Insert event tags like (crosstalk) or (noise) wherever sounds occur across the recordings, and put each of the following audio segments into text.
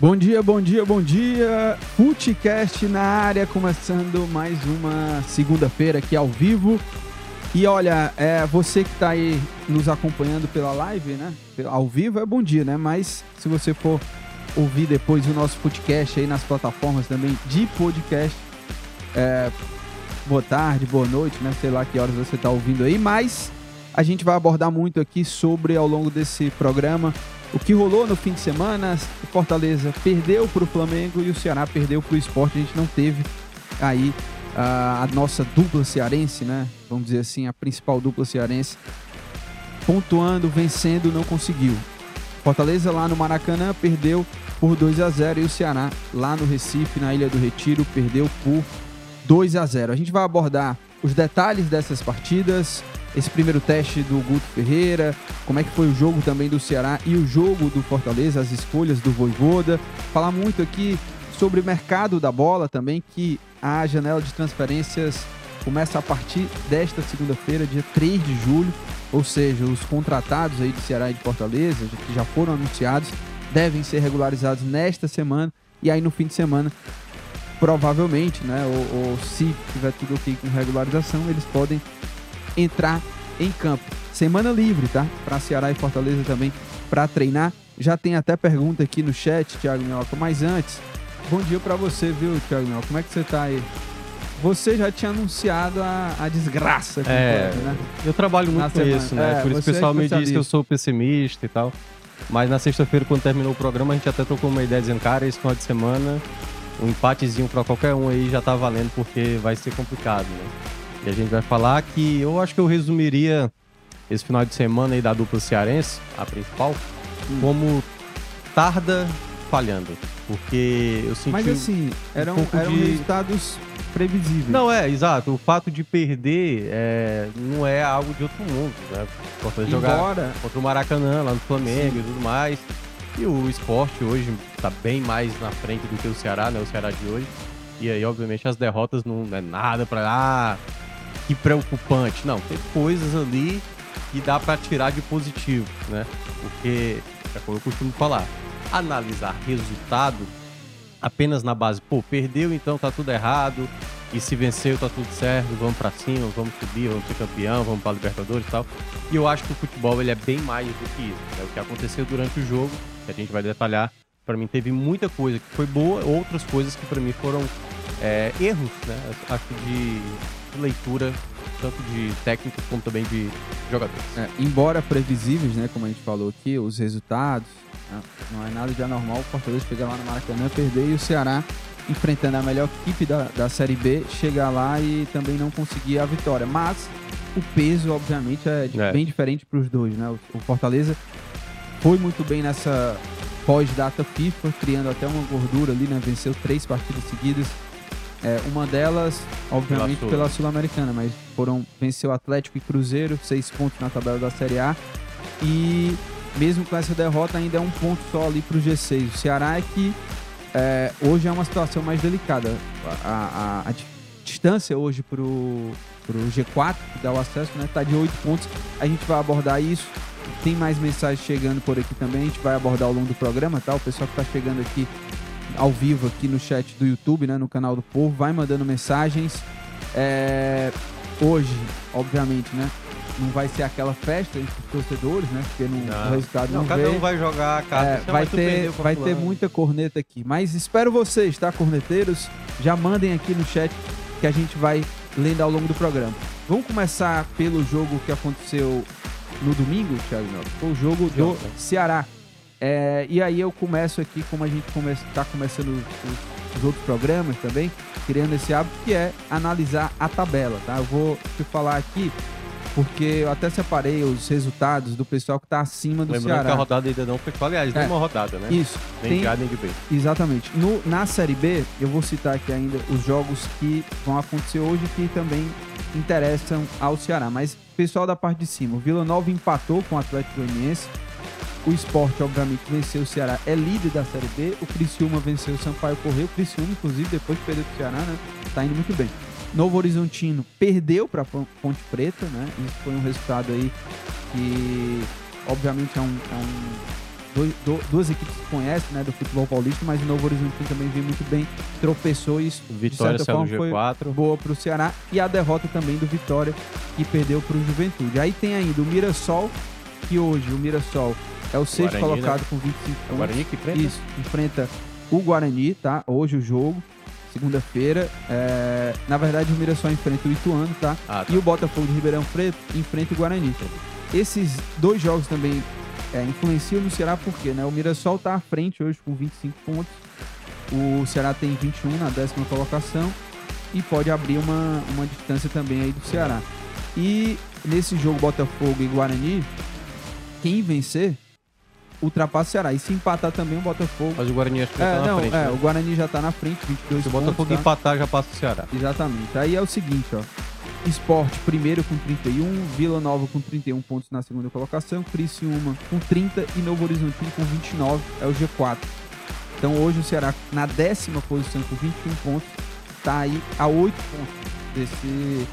Bom dia, bom dia, bom dia. Footcast na área, começando mais uma segunda-feira aqui ao vivo. E olha, é, você que está aí nos acompanhando pela live, né? Ao vivo é bom dia, né? Mas se você for ouvir depois o nosso podcast aí nas plataformas também de podcast, é, boa tarde, boa noite, né? Sei lá que horas você está ouvindo aí, mas a gente vai abordar muito aqui sobre ao longo desse programa o que rolou no fim de semana, o Fortaleza perdeu para o Flamengo e o Ceará perdeu para o esporte. A gente não teve aí a, a, nossa dupla cearense, né? Vamos dizer assim, a principal dupla cearense, pontuando, vencendo, não conseguiu. Fortaleza lá no Maracanã perdeu por 2 a 0 e o Ceará lá no Recife, na Ilha do Retiro, perdeu por 2 a 0. A gente vai abordar os detalhes dessas partidas, esse primeiro teste do Guto Ferreira, como é que foi o jogo também do Ceará e o jogo do Fortaleza, as escolhas do Voivoda. Falar muito aqui sobre o mercado da bola também, que a janela de transferências começa a partir desta segunda-feira, dia 3 de julho, ou seja, os contratados aí de Ceará e de Fortaleza, que já foram anunciados, devem ser regularizados nesta semana e aí no fim de semana provavelmente, né, ou, ou se tiver tudo ok com regularização, eles podem entrar em campo. Semana livre, tá? Para Ceará e Fortaleza também para treinar. Já tem até pergunta aqui no chat, Thiago Minhoca. Mas antes, bom dia para você, viu, Thiago Minhoca? Como é que você tá aí? Você já tinha anunciado a, a desgraça aqui é, né? Eu trabalho muito na com semana. isso, né? É, Por isso o pessoal é me diz que eu sou pessimista e tal. Mas na sexta-feira, quando terminou o programa, a gente até trocou uma ideia dizendo, cara, esse final de semana, um empatezinho para qualquer um aí já tá valendo, porque vai ser complicado, né? E a gente vai falar que eu acho que eu resumiria esse final de semana aí da dupla cearense, a principal, hum. como tarda falhando. Porque eu senti. Mas assim, eram, um eram de... resultados previsíveis. Não, é, exato. O fato de perder é, não é algo de outro mundo, né? Importante jogar contra o Maracanã, lá no Flamengo Sim. e tudo mais. E o esporte hoje está bem mais na frente do que o Ceará, né? O Ceará de hoje. E aí, obviamente, as derrotas não é nada para ah, que preocupante. Não, tem coisas ali que dá para tirar de positivo, né? Porque, é como eu costumo falar, analisar resultado apenas na base, pô, perdeu, então tá tudo errado, e se venceu tá tudo certo, vamos para cima, vamos subir, vamos ser campeão, vamos para Libertadores e tal. E eu acho que o futebol ele é bem mais do que isso. Né? O que aconteceu durante o jogo, que a gente vai detalhar, para mim teve muita coisa que foi boa, outras coisas que para mim foram é, erros, né? Acho de leitura, tanto de técnicos como também de jogadores. É, embora previsíveis, né, como a gente falou aqui, os resultados, né, não é nada de anormal o Fortaleza chegar lá no Maracanã, perder e o Ceará enfrentando a melhor equipe da, da Série B, chegar lá e também não conseguir a vitória. Mas o peso, obviamente, é, é. bem diferente para os dois, né? O, o Fortaleza foi muito bem nessa pós-data FIFA, criando até uma gordura ali, né? Venceu três partidas seguidas, é, uma delas, obviamente, pela Sul-Americana, mas foram venceu Atlético e Cruzeiro, seis pontos na tabela da Série A. E mesmo com essa derrota, ainda é um ponto só ali para o G6. O Ceará é que é, hoje é uma situação mais delicada. A, a, a distância hoje para o G4, que dá o acesso, né, tá de oito pontos. A gente vai abordar isso. Tem mais mensagens chegando por aqui também. A gente vai abordar ao longo do programa, tá? O pessoal que está chegando aqui ao vivo aqui no chat do YouTube, né, no canal do Povo, vai mandando mensagens. É, hoje, obviamente, né, não vai ser aquela festa entre os torcedores, né, porque não, não. o resultado não, não cada um vai jogar a carta. É, vai ter, vai ter muita corneta aqui, mas espero vocês, tá, corneteiros? Já mandem aqui no chat que a gente vai lendo ao longo do programa. Vamos começar pelo jogo que aconteceu no domingo, Thiago. Foi o jogo do Ceará é, e aí eu começo aqui, como a gente está começando os, os, outros programas também, criando esse hábito, que é analisar a tabela, tá? Eu vou te falar aqui porque eu até separei os resultados do pessoal que está acima do Lembrando Ceará. que a rodada ainda não foi, aliás, É. nenhuma rodada, né? Isso. Nem tem- A nem de B. Exatamente. No, na Série B, eu vou citar aqui ainda os jogos que vão acontecer hoje que também interessam ao Ceará. Mas pessoal da parte de cima, o Vila Nova empatou com o Atlético Goianiense. O Sport, obviamente, venceu o Ceará, é líder da Série B. O Criciúma venceu o Sampaio Correio. O Criciúma, inclusive, depois de perder pro Ceará, né? Tá indo muito bem. Novo Horizontino perdeu para Ponte Preta, né? Isso foi um resultado aí que, obviamente, é um, é um dois- do- duas equipes que conhecem, né, do futebol paulista, mas o Novo Horizontino também veio muito bem, tropeçou e isso Vitória de certa saiu do forma foi G4. boa para o Ceará e a derrota também do Vitória que perdeu para o Juventude. Aí tem ainda o Mirassol, que hoje o Mirassol é o sexto Guarani, né? colocado com 25 O pontos. Guarani que enfrenta? Isso, enfrenta o Guarani, tá? Hoje o jogo, segunda-feira. É, Na verdade, o Mirassol enfrenta o Ituano, tá? Ah, tá. E o Botafogo de Ribeirão Preto enfrenta o Guarani. Esses dois jogos também é, influenciam no Ceará porque né, o Mirassol tá à frente hoje com 25 pontos. O Ceará tem 21 na décima colocação e pode abrir uma, uma distância também aí do Ceará. E nesse jogo Botafogo e Guarani, quem vencer ultrapassa o Ceará. E se empatar também o Botafogo. Mas o Guarani acho que já É, tá na não, frente. é, né? o Guarani já tá na frente, 22 Se o pontos. Botafogo tá? empatar, já passa o Ceará. Exatamente. Aí é o seguinte, ó. Esporte primeiro com 31, Vila Nova com 31 pontos na segunda colocação, Criciúma com 30 e Novo Horizontino com 29, é o G4. Então hoje o Ceará na décima posição com 21 pontos, tá aí a 8 pontos desse,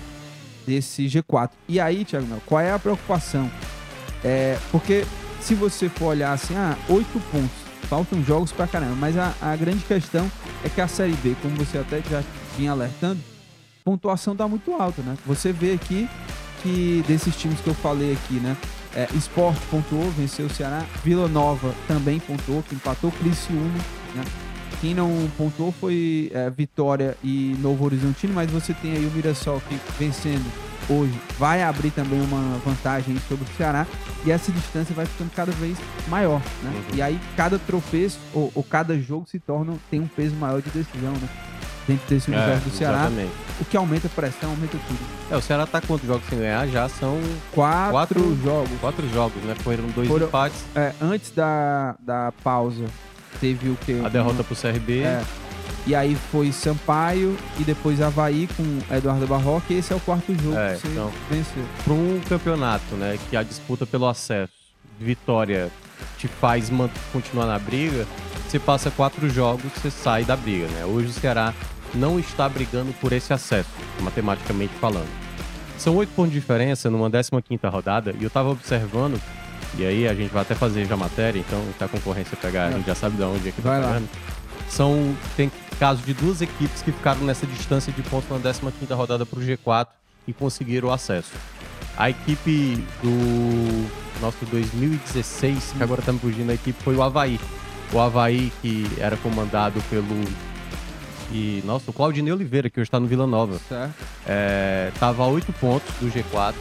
desse G4. E aí, Thiago Mel, qual é a preocupação? É, porque se você for olhar assim, ah, 8 pontos, faltam jogos pra caramba, mas a, a grande questão é que a Série B, como você até já vinha alertando, pontuação tá muito alta, né? Você vê aqui que desses times que eu falei aqui, né? É, Sport pontuou, venceu o Ceará. Vila Nova também pontuou, que empatou Criciúma, né? Quem não pontuou foi é, Vitória e Novo Horizontino, mas você tem aí o Mirassol que vencendo hoje vai abrir também uma vantagem sobre o Ceará e essa distância vai ficando cada vez maior, né? Uhum. E aí cada tropeço ou, ou cada jogo se torna tem um peso maior de decisão, né? Dentro desse universo do Ceará, Exatamente. o que aumenta a pressão, aumenta tudo. É, o Ceará tá quantos jogos sem ganhar? Já são Quatro, Quatro- jogos. quatro jogos, né? Foram dois Foram- empates, É, antes da, da pausa, teve o que? a derrota pro CRB. É. E aí foi Sampaio e depois Havaí com Eduardo Barroca. E esse é o quarto jogo É, que você então. venceu. Para um campeonato, né? Que a disputa pelo acesso, vitória te faz continuar na briga, você passa quatro jogos, você sai da briga, né? Hoje o Ceará não está brigando por esse acesso, matematicamente falando. São oito pontos de diferença numa 15ª rodada, e eu tava observando, e aí a gente vai até fazer já matéria, então se a concorrência pegar, a gente já sabe de onde é que Vai tá lá. São, tem casos de duas equipes que ficaram nessa distância de pontos na 15ª rodada pro G4 e conseguiram o acesso. A equipe do nosso 2016, que agora tá me fugindo a equipe, foi o Havaí. O Havaí que era comandado pelo... E, nossa, o Claudinei Oliveira, que hoje está no Vila Nova. Certo. É, a 8 pontos do G4.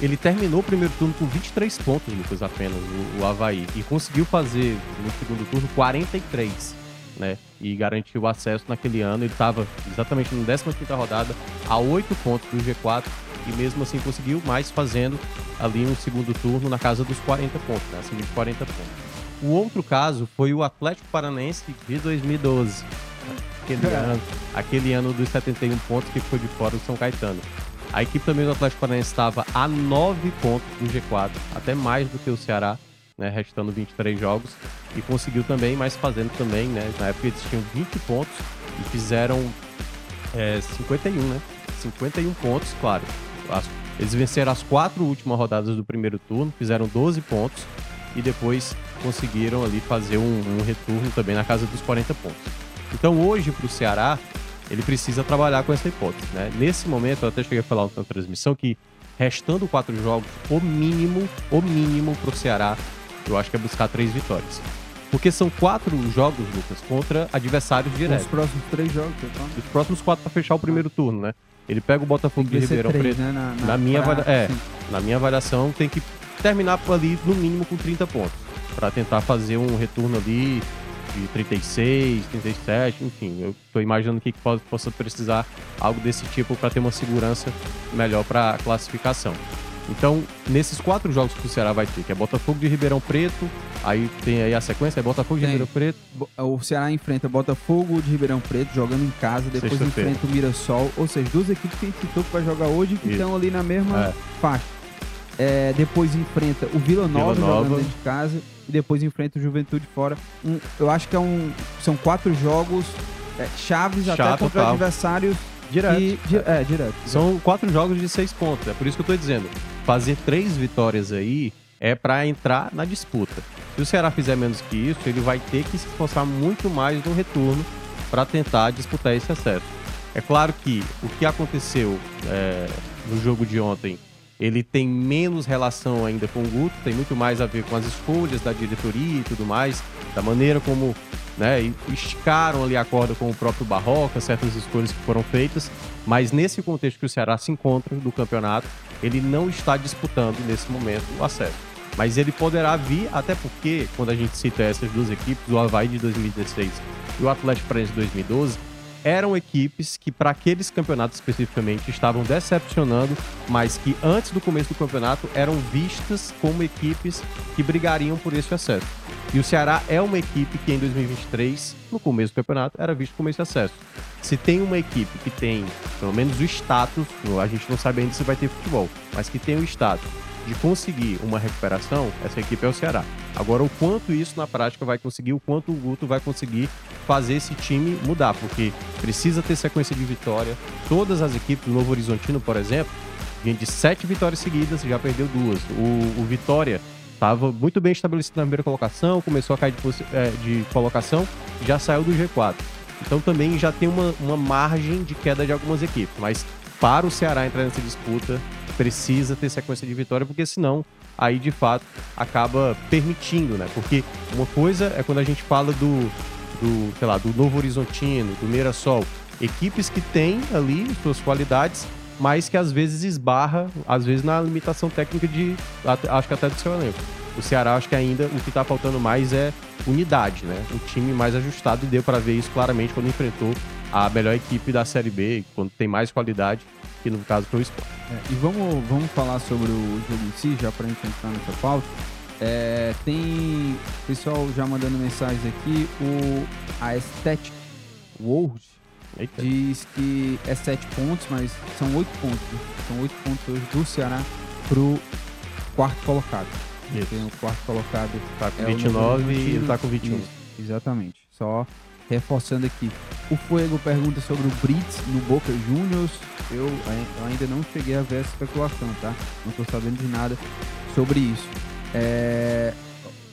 Ele terminou o primeiro turno com 23 pontos, Lucas, apenas, o, o Havaí. E conseguiu fazer no segundo turno 43, né? E garantiu o acesso naquele ano. Ele estava exatamente na 15 rodada, a 8 pontos do G4. E mesmo assim conseguiu mais, fazendo ali um segundo turno na casa dos 40 pontos, né? Acima de 40 pontos. O outro caso foi o Atlético Paranaense de 2012. Aquele, É. ano, aquele ano dos 71 pontos que foi de fora do São Caetano. A equipe também do Atlético Paranaense estava a 9 pontos do G4, até mais do que o Ceará, né, restando 23 jogos, e conseguiu também, mas fazendo também, né, na época eles tinham 20 pontos e fizeram é, 51, né, 51 pontos, claro. Eles venceram as quatro últimas rodadas do primeiro turno, fizeram 12 pontos e depois conseguiram ali fazer um, um retorno também na casa dos 40 pontos. Então hoje para o Ceará ele precisa trabalhar com essa hipótese, né? Nesse momento eu até cheguei a falar na transmissão que restando quatro jogos, o mínimo, o mínimo para o Ceará, eu acho que é buscar três vitórias. Porque são quatro jogos, Lucas, contra adversários Os diretos. próximos três jogos, fala? Os próximos quatro para fechar o primeiro turno, né? Ele pega o Botafogo de Ribeirão três, Preto. né? Na, Na minha pra- é. sim. Na minha avaliação, tem que terminar ali no mínimo com 30 pontos. Para tentar fazer um retorno ali de 36, 37, enfim. Eu tô imaginando que po- possa precisar algo desse tipo para ter uma segurança melhor para a classificação. Então, nesses quatro jogos que o Ceará vai ter, que é Botafogo de Ribeirão Preto, aí tem aí a sequência, é Botafogo de tem. Ribeirão Preto. O Ceará enfrenta Botafogo de Ribeirão Preto, jogando em casa, depois enfrenta o Mirassol, ou seja, duas equipes que a gente citou que vai jogar hoje que estão ali na mesma é. faixa. É, depois enfrenta o Vila Nova, Vila Nova, jogando dentro de casa, e depois enfrenta o Juventude fora. Um, eu acho que é um, são quatro jogos é, chaves Chato, até contra tal. adversários Direto. E, é, direto. São quatro jogos de seis pontos. É por isso que eu tô dizendo. Fazer três vitórias aí é para entrar na disputa. Se o Ceará fizer menos que isso, ele vai ter que se esforçar muito mais no retorno para tentar disputar esse acesso. É claro que o que aconteceu é, no jogo de ontem, ele tem menos relação ainda com o Guto, tem muito mais a ver com as escolhas da diretoria e tudo mais, da maneira como né? esticaram ali a corda com o próprio Barroca, certas escolhas que foram feitas, mas nesse contexto que o Ceará se encontra do campeonato, ele não está disputando nesse momento o acesso. Mas ele poderá vir, até porque, quando a gente cita essas duas equipes, o Havaí de 2016 e o Atlético Paranaense de 2012, eram equipes que, para aqueles campeonatos especificamente, estavam decepcionando, mas que antes do começo do campeonato eram vistas como equipes que brigariam por esse acesso. E o Ceará é uma equipe que em 2023, no começo do campeonato, era visto como esse acesso. Se tem uma equipe que tem, pelo menos o status, a gente não sabe ainda se vai ter futebol, mas que tem o status de conseguir uma recuperação, essa equipe é o Ceará. Agora, o quanto isso na prática vai conseguir, o quanto o Guto vai conseguir fazer esse time mudar, porque precisa ter sequência de vitória. Todas as equipes, o Novo Horizontino, por exemplo, vinha de sete vitórias seguidas, já perdeu duas. O, o Vitória estava muito bem estabelecido na primeira colocação, começou a cair de, é, de, colocação, já saiu do G4. Então também já tem uma, uma margem de queda de algumas equipes, mas para o Ceará entrar nessa disputa, precisa ter sequência de vitória, porque senão aí de fato acaba permitindo, né? Porque uma coisa é quando a gente fala do, do sei lá, do Novo Horizontino, do Mirassol, equipes que têm ali suas qualidades, mas que às vezes esbarra, às vezes na limitação técnica de, acho que até do seu elenco. O Ceará, acho que ainda o que está faltando mais é unidade, né? Um time mais ajustado e deu para ver isso claramente quando enfrentou a melhor equipe da Série B, quando tem mais qualidade, que no caso foi o Sport. É, e vamos, vamos falar sobre o jogo em si, já para a gente entrar nessa pauta. É, tem pessoal já mandando mensagens aqui, o, a Aesthetic World Eita. diz que é 7 pontos, mas são 8 pontos. Né? São 8 pontos hoje do Ceará pro quarto colocado. Isso. Tem o quarto colocado. Tá com é 29 e ele tá com 21. Isso, exatamente. Só reforçando aqui. O Fuego pergunta sobre o Brits no Boca Juniors. Eu, ainda não cheguei a ver essa especulação, tá? Não tô sabendo de nada sobre isso. É,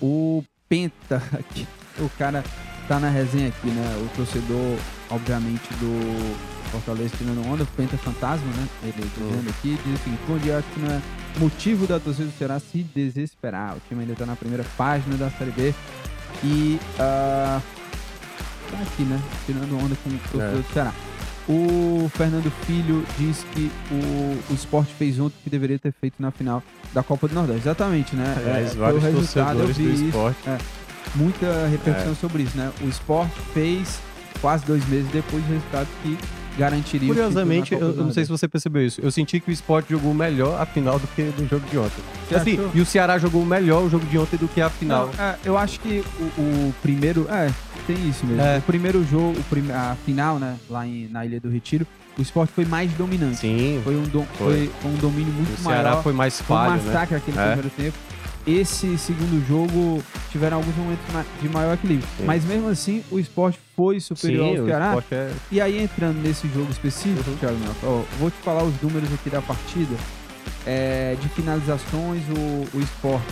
o Penta aqui, o cara tá na resenha aqui, né? O torcedor, obviamente, do Fortaleza tirando onda, o Penta Fantasma, né? Ele dizendo aqui, diz o seguinte, bom dia, acho que não é motivo da torcida do Ceará se desesperar. O time ainda tá na primeira página da Série B e uh, tá aqui, né? Tirando onda com o torcedor é. do Ceará. O Fernando Filho diz que o, o esporte fez ontem o que deveria ter feito na final da Copa do Nordeste. Exatamente, né? É, é, vários vi do esporte. Isso, é, muita repercussão é. sobre isso, né? O esporte fez quase dois meses depois do resultado que garantiria Curiosamente, eu, eu não sei se você percebeu isso. Eu senti que o esporte jogou melhor a final do que no jogo de ontem. assim, e o Ceará jogou melhor o jogo de ontem do que a final. Não, é, eu acho que o, o, primeiro. É, tem isso mesmo. É. O primeiro jogo, o prim, a final, né, lá em, na Ilha do Retiro, o esporte foi mais dominante. Sim. Foi um, do, foi. foi um domínio muito o maior. O Ceará foi mais falho, Foi um massacre né? aquele é. primeiro tempo esse segundo jogo tiveram alguns momentos de maior equilíbrio. Sim. Mas mesmo assim, o esporte foi superior Sim, ao Ceará. É... E aí, entrando nesse jogo específico, uhum. Thiago ó, vou te falar os números aqui da partida. É, de finalizações, o, o esporte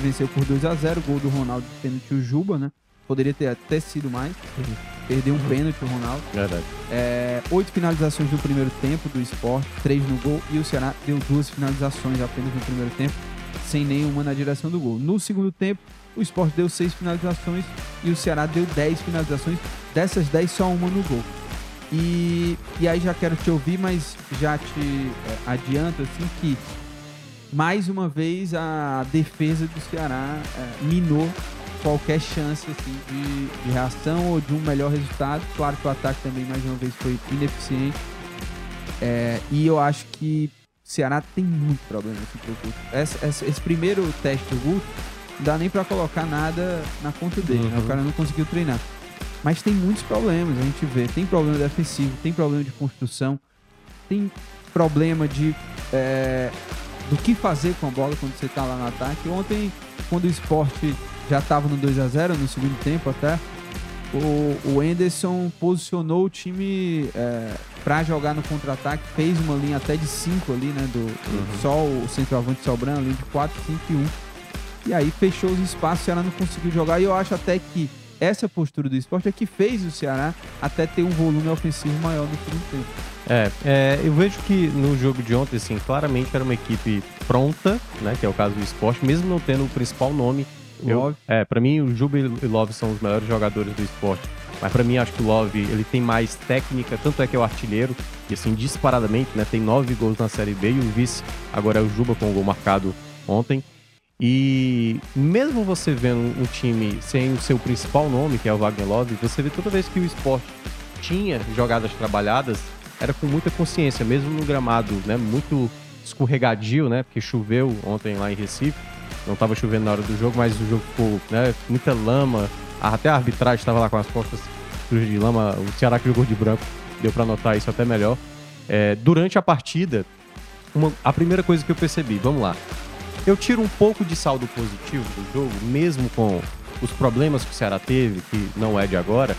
venceu por 2 a 0 gol do Ronaldo de pênalti o Juba, né? Poderia ter até sido mais. Uhum. Perdeu um uhum. pênalti o Ronaldo. Verdade. É, oito finalizações no primeiro tempo do esporte, três no gol. E o Ceará deu duas finalizações apenas no primeiro tempo sem nenhuma na direção do gol. No segundo tempo, o Sport deu seis finalizações e o Ceará deu dez finalizações. Dessas dez, só uma no gol. E, e aí já quero te ouvir, mas já te é, adianto assim que mais uma vez a defesa do Ceará é, minou qualquer chance assim, de, de, reação ou de um melhor resultado. Claro que o ataque também mais uma vez foi ineficiente. É, e eu acho que Ceará tem muito problema assim, pro Guto. Esse, esse, esse, primeiro teste do Guto, não dá nem para colocar nada na conta dele, uhum. né? O uhum. cara não conseguiu treinar. Mas tem muitos problemas, a gente vê. Tem problema defensivo, tem problema de construção, tem problema de é, do que fazer com a bola quando você tá lá no ataque. Ontem, quando o esporte já estava no 2 a 0 no segundo tempo até, o, o Anderson posicionou o time é, para jogar no contra-ataque, fez uma linha até de 5 ali, né? Do, uhum. só o centroavante sobrando, ali de 4, 5 e 1. Um. E aí fechou os espaços, o Ceará não conseguiu jogar. E eu acho até que essa postura do esporte é que fez o Ceará até ter um volume ofensivo maior no segundo tempo. É, é, eu vejo que no jogo de ontem, assim, claramente era uma equipe pronta, né? Que é o caso do esporte, mesmo não tendo o principal nome eu, é, para mim o Juba e o Love são os melhores jogadores do esporte. Mas para mim acho que o Love ele tem mais técnica, tanto é que é o artilheiro e assim disparadamente, né, tem nove gols na Série B e o vice agora é o Juba com o gol marcado ontem. E mesmo você vendo um time sem o seu principal nome, que é o Wagner Love, você vê toda vez que o esporte tinha jogadas trabalhadas, era com muita consciência, mesmo no gramado, né, muito escorregadio, né, porque choveu ontem lá em Recife não estava chovendo na hora do jogo, mas o jogo ficou, né, muita lama. Até a arbitragem estava lá com as costas sujas de lama. O Ceará que jogou de branco, deu para notar isso até melhor. É, durante a partida, uma, a primeira coisa que eu percebi, vamos lá. Eu tiro um pouco de saldo positivo do jogo, mesmo com os problemas que o Ceará teve, que não é de agora.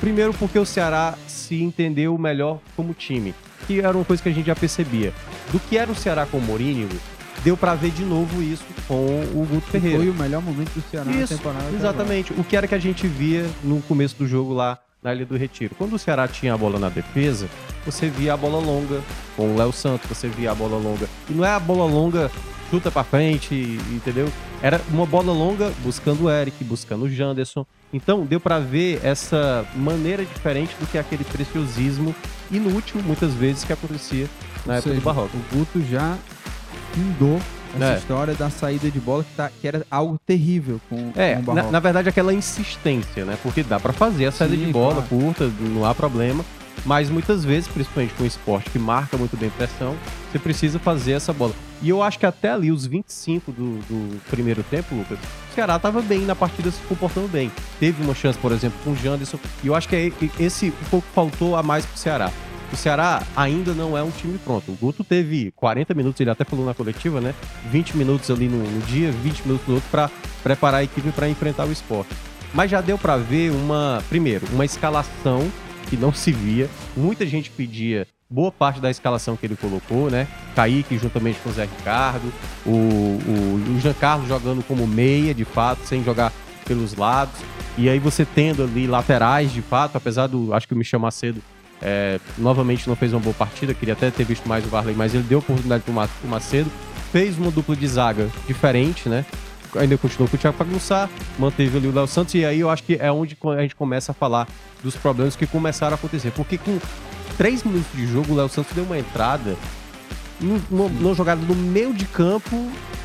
Primeiro porque o Ceará se entendeu melhor como time, que era uma coisa que a gente já percebia. Do que era o Ceará com o Mourinho, deu para ver de novo isso com o Guto Ferreira. Foi o melhor momento do Ceará isso, na temporada. Exatamente. O que era que a gente via no começo do jogo lá na Ilha do Retiro. Quando o Ceará tinha a bola na defesa, você via a bola longa com o Léo Santos, você via a bola longa. E não é a bola longa chuta para frente, entendeu? Era uma bola longa buscando o Eric, buscando o Janderson. Então deu para ver essa maneira diferente do que aquele preciosismo inútil, muitas vezes, que acontecia na Ou época seja, do Barroco. O Guto já findou essa é. história da saída de bola que, tá, que era algo terrível com, é, com o na, na, verdade aquela insistência, né? Porque dá para fazer a saída Sim, de bola claro. curta, não há problema. Mas muitas vezes, principalmente com um esporte que marca muito bem pressão, você precisa fazer essa bola. E eu acho que até ali, os 25 do, do primeiro tempo, Lucas, o Ceará estava bem na partida, se comportando bem. Teve uma chance, por exemplo, com o Janderson. E eu acho que é esse um pouco faltou a mais pro Ceará o Ceará ainda não é um time pronto. O Guto teve 40 minutos, ele até falou na coletiva, né? 20 minutos ali no, no dia, 20 minutos no outro para preparar a equipe para enfrentar o esporte. Mas já deu para ver uma, primeiro, uma escalação que não se via. Muita gente pedia boa parte da escalação que ele colocou, né? Kaique juntamente com o Zé Ricardo, o, o, o Jean Carlos jogando como meia, de fato, sem jogar pelos lados. E aí você tendo ali laterais, de fato, apesar do. Acho que o Michel Macedo é, novamente não fez uma boa partida, queria até ter visto mais o Varley, mas ele deu oportunidade para o Macedo. Fez uma dupla de zaga diferente, né? Ainda continuou com o Thiago Pagunçá, manteve ali o Léo Santos, e aí eu acho que é onde a gente começa a falar dos problemas que começaram a acontecer. Porque com três minutos de jogo, o Léo Santos deu uma entrada numa jogada no meio de campo,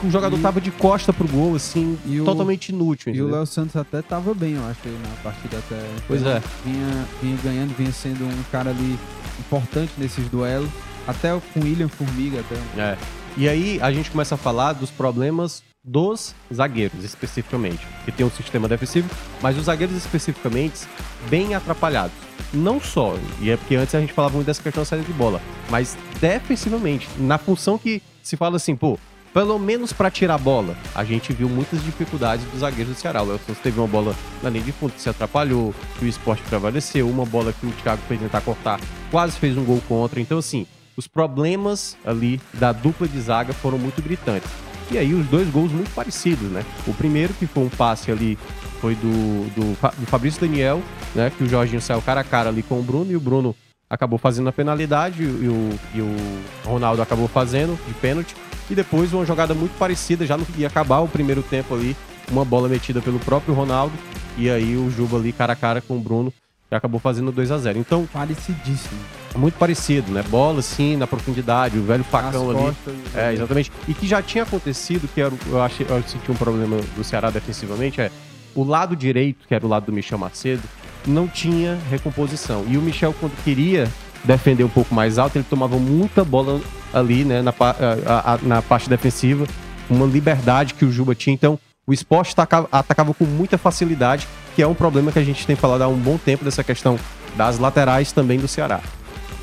o jogador e... tava de costa pro gol, assim, e totalmente o... inútil. Entendeu? E o Léo Santos até tava bem, eu acho, na partida até. Pois é. Vinha, vinha ganhando, vinha sendo um cara ali importante nesses duelos. Até com o William Formiga até. É. E aí a gente começa a falar dos problemas dos zagueiros, especificamente. Que tem um sistema defensivo, mas os zagueiros especificamente bem atrapalhados. Não só, e é porque antes a gente falava muito dessa questão da saída de bola, mas defensivamente, na função que se fala assim, pô, pelo menos para tirar a bola, a gente viu muitas dificuldades dos zagueiros do Ceará. O Santos teve uma bola na linha de fundo que se atrapalhou, que o esporte prevaleceu, uma bola que o Thiago foi tentar cortar, quase fez um gol contra. Então, assim, os problemas ali da dupla de zaga foram muito gritantes. E aí os dois gols muito parecidos, né? O primeiro, que foi um passe ali, foi do, do, do Fabrício Daniel, né? Que o Jorginho saiu cara a cara ali com o Bruno e o Bruno acabou fazendo a penalidade e o, e o Ronaldo acabou fazendo de pênalti. E depois uma jogada muito parecida, já não ia acabar o primeiro tempo ali, uma bola metida pelo próprio Ronaldo. E aí o Juba ali cara a cara com o Bruno e acabou fazendo 2 a 0 Então. Parecidíssimo. Muito parecido, né? Bola, sim, na profundidade, o velho facão As ali. Costas, é, exatamente. E que já tinha acontecido, que era, eu, achei, eu senti um problema do Ceará defensivamente, é o lado direito, que era o lado do Michel Macedo, não tinha recomposição. E o Michel, quando queria defender um pouco mais alto, ele tomava muita bola ali, né, na, a, a, na parte defensiva, uma liberdade que o Juba tinha. Então, o esporte atacava, atacava com muita facilidade, que é um problema que a gente tem falado há um bom tempo dessa questão das laterais também do Ceará.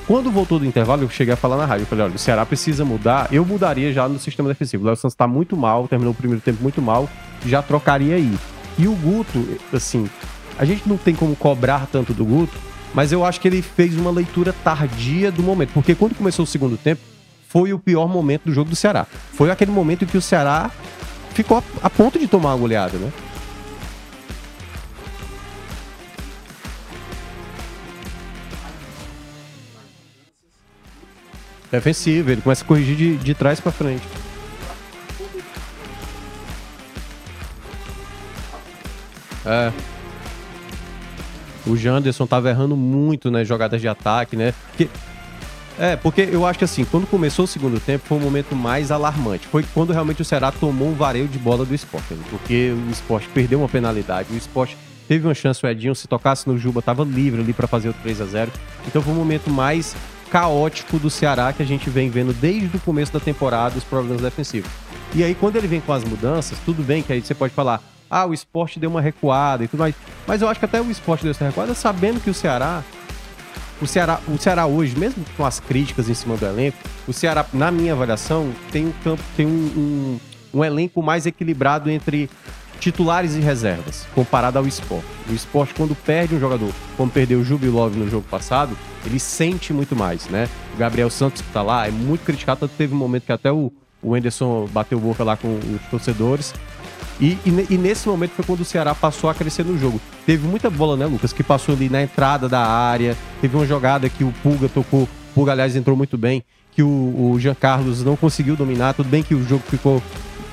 Quando voltou do intervalo, eu cheguei a falar na rádio. Eu falei, olha, o Ceará precisa mudar. Eu mudaria já no sistema defensivo. O Léo Santos está muito mal, terminou o primeiro tempo muito mal, já trocaria aí. E o Guto, assim, a gente não tem como cobrar tanto do Guto, mas eu acho que ele fez uma leitura tardia do momento. Porque quando começou o segundo tempo, foi o pior momento do jogo do Ceará. Foi aquele momento em que o Ceará ficou a ponto de tomar uma goleada, né? Defensivo, ele começa a corrigir de, de trás para frente. É. O Janderson tava errando muito nas jogadas de ataque, né? Porque, é, porque eu acho que assim, quando começou o segundo tempo, foi o momento mais alarmante. Foi quando realmente o Ceará tomou um vareio de bola do esporte. Né? Porque o esporte perdeu uma penalidade, o esporte teve uma chance, o Edinho, se tocasse no Juba, tava livre ali para fazer o 3 a 0 Então foi um momento mais caótico do Ceará que a gente vem vendo desde o começo da temporada, os problemas defensivos. E aí, quando ele vem com as mudanças, tudo bem que aí você pode falar, ah, o esporte deu uma recuada e tudo mais. Mas eu acho que até o esporte deu essa recuada sabendo que o Ceará. O Ceará, o Ceará hoje, mesmo com as críticas em cima do elenco, o Ceará, na minha avaliação, tem um campo, tem um, um, um elenco mais equilibrado entre titulares e reservas, comparado ao esporte. O esporte, quando perde um jogador, como perdeu o Jubilov no jogo passado, ele sente muito mais, né? O Gabriel Santos, que tá lá, é muito criticado, tanto teve um momento que até o, o Anderson bateu boca lá com os torcedores. E, e, e, nesse momento foi quando o Ceará passou a crescer no jogo. Teve muita bola, né, Lucas? Que passou ali na entrada da área. Teve uma jogada que o Pulga tocou. O Pulga, aliás, entrou muito bem. Que o, o Jean Carlos não conseguiu dominar. Tudo bem que o jogo ficou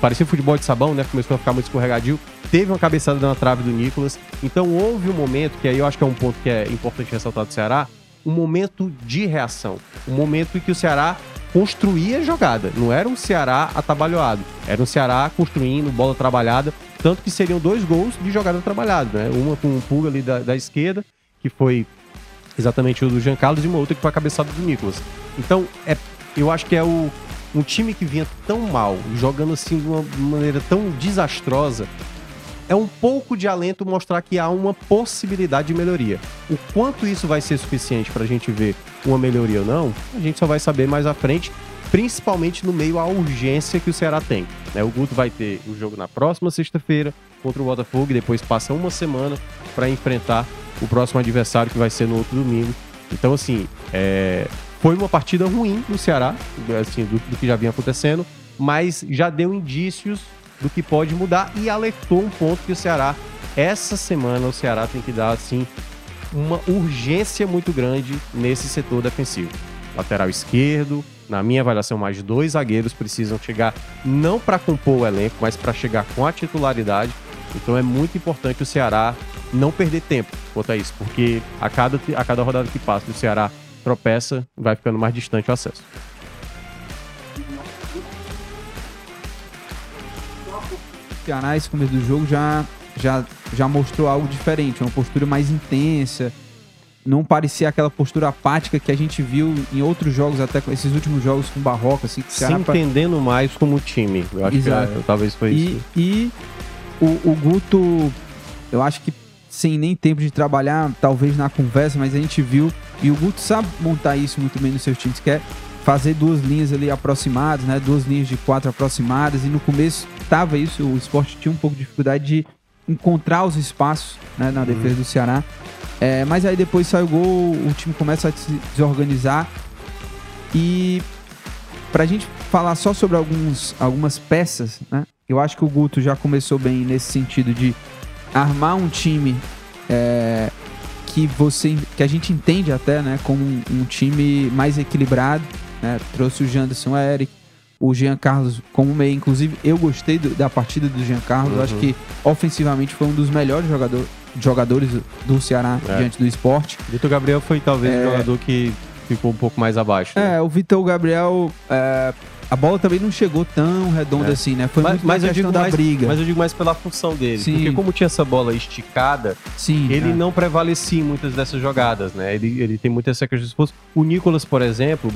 parecia futebol de sabão, né? Começou a ficar muito escorregadio. Teve uma cabeçada na trave do Nicolas. Então houve um momento, que aí eu acho que é um ponto que é importante ressaltar do Ceará, um momento de reação. Um momento em que o Ceará construía jogada. Não era um Ceará atabalhoado. Era um Ceará construindo, bola trabalhada. Tanto que seriam dois gols de jogada trabalhada, né? Uma com um pulo ali da, da esquerda, que foi exatamente o do Jean Carlos, e uma outra que foi a cabeçada do Nicolas. Então, é, eu acho que é o, um time que vinha tão mal, jogando assim de uma maneira tão desastrosa, é um pouco de alento mostrar que há uma possibilidade de melhoria. O quanto isso vai ser suficiente para a gente ver uma melhoria ou não, a gente só vai saber mais à frente, principalmente no meio à urgência que o Ceará tem. Né? O Guto vai ter o jogo na próxima sexta-feira contra o Botafogo e depois passa uma semana para enfrentar o próximo adversário que vai ser no outro domingo. Então, assim, é, foi uma partida ruim no Ceará, assim, do, do, que já vinha acontecendo, mas já deu indícios do que pode mudar e alertou um ponto que o Ceará, essa semana, o Ceará tem que dar, assim, uma urgência muito grande nesse setor defensivo. Lateral esquerdo, na minha avaliação, mais dois zagueiros precisam chegar não para compor o elenco, mas para chegar com a titularidade. Então é muito importante o Ceará não perder tempo quanto a isso, porque a cada, a cada rodada que passa, o Ceará tropeça, vai ficando mais distante o acesso. O Ceará, esse começo do jogo, já, já, já mostrou algo diferente, uma postura mais intensa. Não parecia aquela postura apática que a gente viu em outros jogos, até com esses últimos jogos com Barroca. Assim, Se entendendo mais como time. Eu acho Exato. que é, talvez foi e, isso. E o, o Guto, eu acho que sem nem tempo de trabalhar, talvez na conversa, mas a gente viu, e o Guto sabe montar isso muito bem nos seus times, que é fazer duas linhas ali aproximadas, né? Duas linhas de quatro aproximadas, e no começo tava isso, o esporte tinha um pouco de dificuldade de encontrar os espaços né, na defesa uhum. do Ceará. É, mas aí depois sai o gol, o time começa a se desorganizar. E pra gente falar só sobre alguns, algumas peças, né? Eu acho que o Guto já começou bem nesse sentido de armar um time é, que você que a gente entende até né como um, um time mais equilibrado né? trouxe o Janderson o Eric o Jean Carlos como meio inclusive eu gostei do, da partida do Jean Carlos uhum. eu acho que ofensivamente foi um dos melhores jogador, jogadores do Ceará é. diante do esporte Vitor Gabriel foi talvez é... o jogador que ficou um pouco mais abaixo né? é o Vitor Gabriel é, a bola também não chegou tão redonda é. assim, né? Foi mas, muito mais questão da mais, briga. Mas eu digo mais pela função dele. Sim. Porque como tinha essa bola esticada, Sim, ele é. não prevalecia em muitas dessas jogadas, né? Ele, ele tem muita essa questão de esforço. O Nicolas, por exemplo,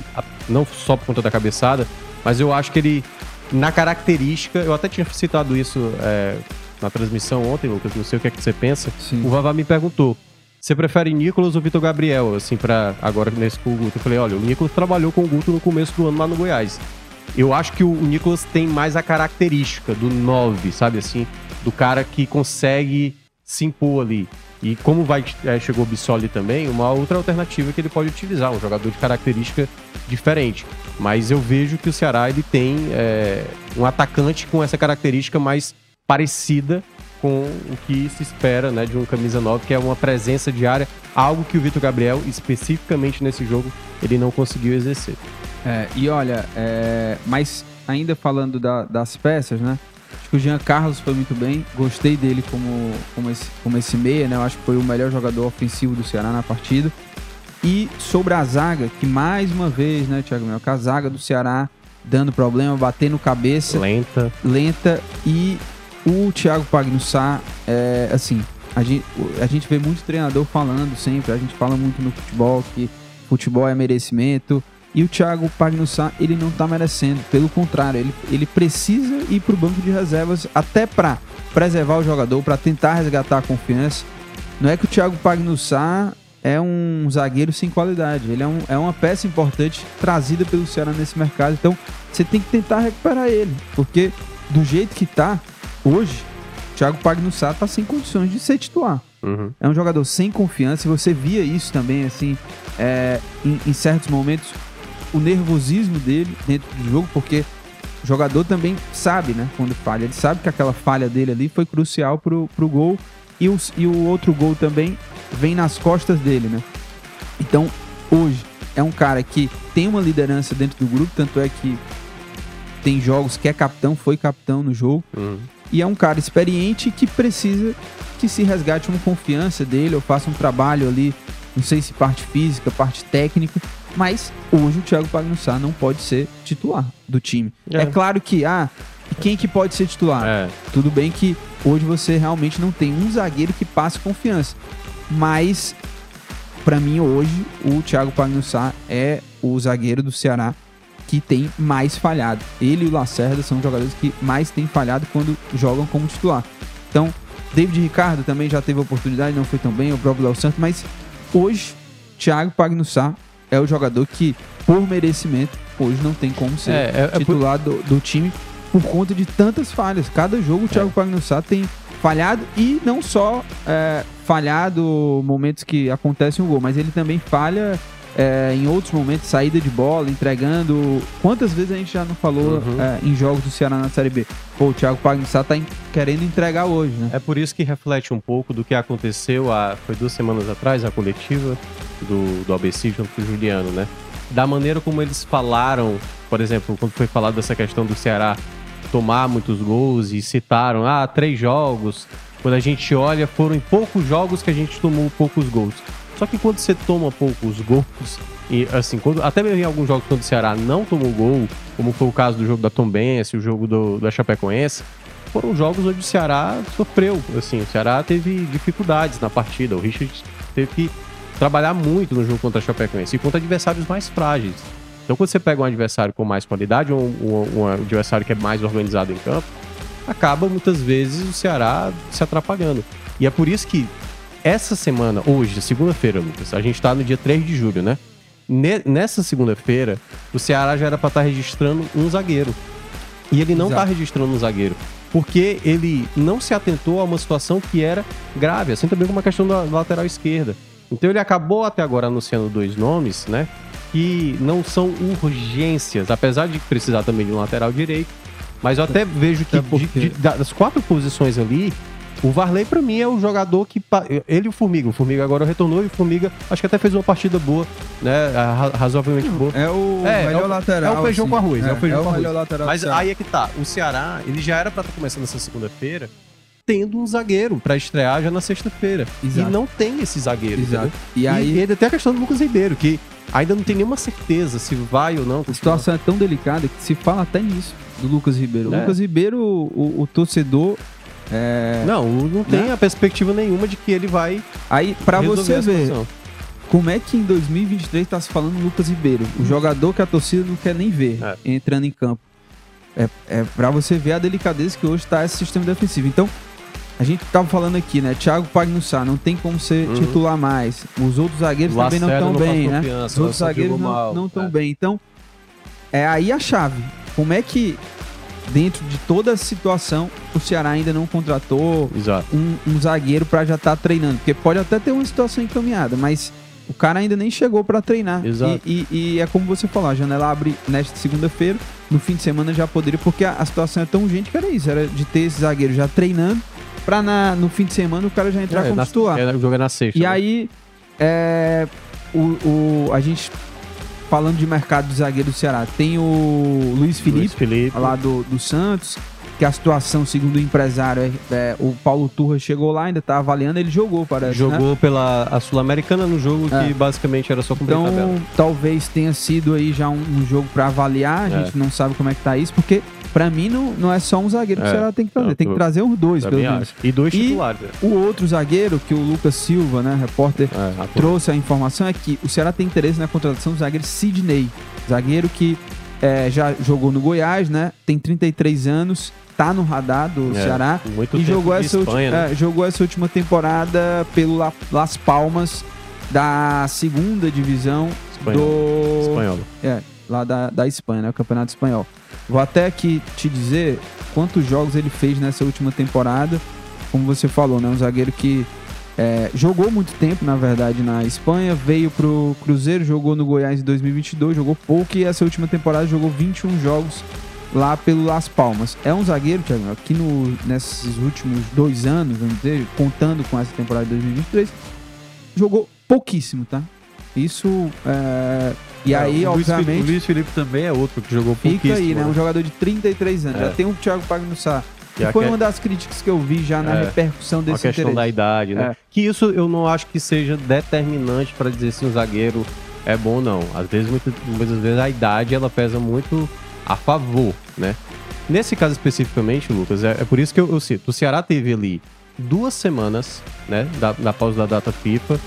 não só por conta da cabeçada, mas eu acho que ele, na característica, eu até tinha citado isso é, na transmissão ontem, Lucas, não sei o que é que você pensa. Sim. O Vavá me perguntou. Você prefere Nicolas ou Vitor Gabriel, assim, para agora nesse com o Guto? Eu falei, olha, o Nicolas trabalhou com o Guto no começo do ano lá no Goiás. Eu acho que o Nicolas tem mais a característica do 9, sabe assim? Do cara que consegue se impor ali. E como vai é, chegou o Bissoli também, uma outra alternativa que ele pode utilizar, um jogador de característica diferente. Mas eu vejo que o Ceará ele tem é, um atacante com essa característica mais parecida com o que se espera né, de um camisa 9, que é uma presença diária, algo que o Vitor Gabriel, especificamente nesse jogo, ele não conseguiu exercer. É, e olha, é, mas ainda falando da, das peças, né? Acho que o Jean Carlos foi muito bem, gostei dele como, como, esse, como esse meia, né? Eu acho que foi o melhor jogador ofensivo do Ceará na partida. E sobre a zaga, que mais uma vez, né, Thiago Mel, a zaga do Ceará dando problema, batendo cabeça. Lenta. Lenta. E o Thiago Pagnussá, é, assim, a gente, a gente vê muito treinador falando sempre, a gente fala muito no futebol que futebol é merecimento. E o Thiago Pagnussá, ele não tá merecendo. Pelo contrário, ele, ele precisa ir pro banco de reservas até para preservar o jogador, para tentar resgatar a confiança. Não é que o Thiago Pagnussá é um zagueiro sem qualidade. Ele é, um, é uma peça importante trazida pelo Ceará nesse mercado. Então, você tem que tentar recuperar ele. Porque do jeito que tá, hoje, o Thiago Pagnussá tá sem condições de ser titular. Uhum. É um jogador sem confiança e você via isso também, assim, é, em, em, certos momentos, o nervosismo dele dentro do jogo, porque o jogador também sabe, né, quando falha. Ele sabe que aquela falha dele ali foi crucial pro, pro gol e, os, e o outro gol também vem nas costas dele, né? Então, hoje, é um cara que tem uma liderança dentro do grupo, tanto é que tem jogos que é capitão, foi capitão no jogo. Uhum. E é um cara experiente que precisa que se resgate uma confiança dele, ou faça um trabalho ali, não sei se parte física, parte técnica, mas hoje o Thiago Pagnussá não pode ser titular do time. É, é claro que, ah, quem que pode ser titular? É. Tudo bem que hoje você realmente não tem um zagueiro que passe confiança, mas para mim hoje o Thiago Pagnussá é o zagueiro do Ceará que tem mais falhado. Ele e o Lacerda são jogadores que mais têm falhado quando jogam como titular. Então, David Ricardo também já teve oportunidade, não foi tão bem, o próprio Léo Santos, mas hoje, Thiago Pagnussá é o jogador que, por merecimento, hoje não tem como ser é, é, é titular por... do, do, time por conta de tantas falhas. Cada jogo o Thiago é. Pagnussá tem falhado e não só é, falhado momentos que acontecem um gol, mas ele também falha é, em outros momentos, saída de bola, entregando. Quantas vezes a gente já não falou uhum. é, em jogos do Ceará na Série B? Pô, o Thiago Pagnissá tá querendo entregar hoje, né? É por isso que reflete um pouco do que aconteceu há, foi duas semanas atrás, a coletiva do, do ABC junto com o Juliano, né? Da maneira como eles falaram, por exemplo, quando foi falado dessa questão do Ceará tomar muitos gols e citaram, ah, três jogos. Quando a gente olha, foram em poucos jogos que a gente tomou poucos gols. Só que quando você toma poucos gols, e assim, quando, até mesmo em alguns jogos quando o Ceará não tomou gol, como foi o caso do jogo da Tombense, o jogo do, da Chapecoense, foram jogos onde o Ceará sofreu. Assim, o Ceará teve dificuldades na partida. O Richard teve que trabalhar muito no jogo contra a Chapecoense e contra adversários mais frágeis. Então, quando você pega um adversário com mais qualidade, ou um, um, um adversário que é mais organizado em campo, acaba muitas vezes o Ceará se atrapalhando. E é por isso que essa semana, hoje, segunda-feira, Lucas, a gente está no dia 3 de julho, né? Nessa segunda-feira, o Ceará já era para estar tá registrando um zagueiro. E ele não está registrando um zagueiro. Porque ele não se atentou a uma situação que era grave, assim também como a questão da lateral esquerda. Então ele acabou até agora anunciando dois nomes, né? Que não são urgências, apesar de precisar também de um lateral direito. Mas eu até vejo que de, de, das quatro posições ali, o Varley, para mim, é o jogador que. Ele e o Formiga. O Formiga agora retornou e o Formiga acho que até fez uma partida boa, né? Razoavelmente boa. É o é, melhor é o, lateral. É o feijão assim. com arroz. É, é o feijão é com arroz. lateral Mas aí é que tá. O Ceará, ele já era para estar tá começando essa segunda-feira tendo um zagueiro para estrear já na sexta-feira. E não tem esse zagueiro. Exato. E aí. E ainda tem a questão do Lucas Ribeiro, que ainda não tem nenhuma certeza se vai ou não. A situação é tão delicada que se fala até nisso do Lucas Ribeiro. O é. Lucas Ribeiro, o, o torcedor. É... Não, não tem né? a perspectiva nenhuma de que ele vai. Aí, para você ver, como é que em 2023 tá se falando Lucas Ribeiro, o jogador que a torcida não quer nem ver é. entrando em campo. É, é para você ver a delicadeza que hoje está esse sistema defensivo. Então, a gente tava falando aqui, né? Thiago Pagnussá não tem como ser uhum. titular mais. Os outros zagueiros também não estão bem, né? Os outros zagueiros não estão é. bem. Então, é aí a chave. Como é que, dentro de toda a situação, o Ceará ainda não contratou um, um, zagueiro para já estar tá treinando? Porque pode até ter uma situação encaminhada, mas o cara ainda nem chegou para treinar. Exato. E, e, e, é como você falou, a janela abre nesta segunda-feira, no fim de semana já poderia, porque a, a, situação é tão urgente que era isso, era de ter esse zagueiro já treinando, pra na, no fim de semana o cara já entrar é, como titular. É, o jogo é na sexta. E né? aí, é, o, o, a gente falando de mercado de zagueiro do Ceará, tem o Luiz Felipe, Luiz Felipe. lá do, do Santos, que a situação, segundo o empresário, é, é, o Paulo Turra chegou lá, ainda tá avaliando, ele jogou, parece. Jogou né? pela a Sul-Americana no jogo é. que basicamente era só cumprir então, tabela. talvez tenha sido aí já um, um jogo para avaliar, a é. gente não sabe como é que tá isso, porque Pra mim, não, não é só um zagueiro que o é. Ceará tem que trazer. Tem que trazer uns dois, pelo menos. E dois titulares. E o outro zagueiro, que o Lucas Silva, né, repórter, é, trouxe a informação, é que o Ceará tem interesse na contratação do zagueiro Sidney. Zagueiro que é, já jogou no Goiás, né? Tem 33 anos, tá no radar do é, Ceará. e jogou essa, Espanha, né? é, jogou essa última temporada pelo La, Las Palmas da segunda divisão Espanhol. do. Espanhol. É, lá da, da Espanha, né? O Campeonato Espanhol. Vou até aqui te dizer quantos jogos ele fez nessa última temporada. Como você falou, né? Um zagueiro que é, jogou muito tempo, na verdade, na Espanha, veio pro Cruzeiro, jogou no Goiás em 2022, jogou pouco e essa última temporada jogou 21 jogos lá pelo Las Palmas. É um zagueiro, Thiago, que no, nesses últimos dois anos, vamos dizer, contando com essa temporada de 2023, jogou pouquíssimo, tá? Isso é, e é, aí, o obviamente. Luiz, o Luiz Felipe também é outro que jogou pouquíssimo. Fica aí, né? Um jogador de 33 anos. É. Já tem um Thiago Pagnussá. Que foi uma das críticas que eu vi já na é, repercussão desse A questão interesse. da idade, né? É. Que isso eu não acho que seja determinante para dizer se um zagueiro é bom ou não. Às vezes, muitas, muitas vezes, a idade ela pesa muito a favor, né? Nesse caso especificamente, Lucas, é, é por isso que eu, eu cito. O Ceará teve ali duas semanas, né, da, da pausa da data FIFA,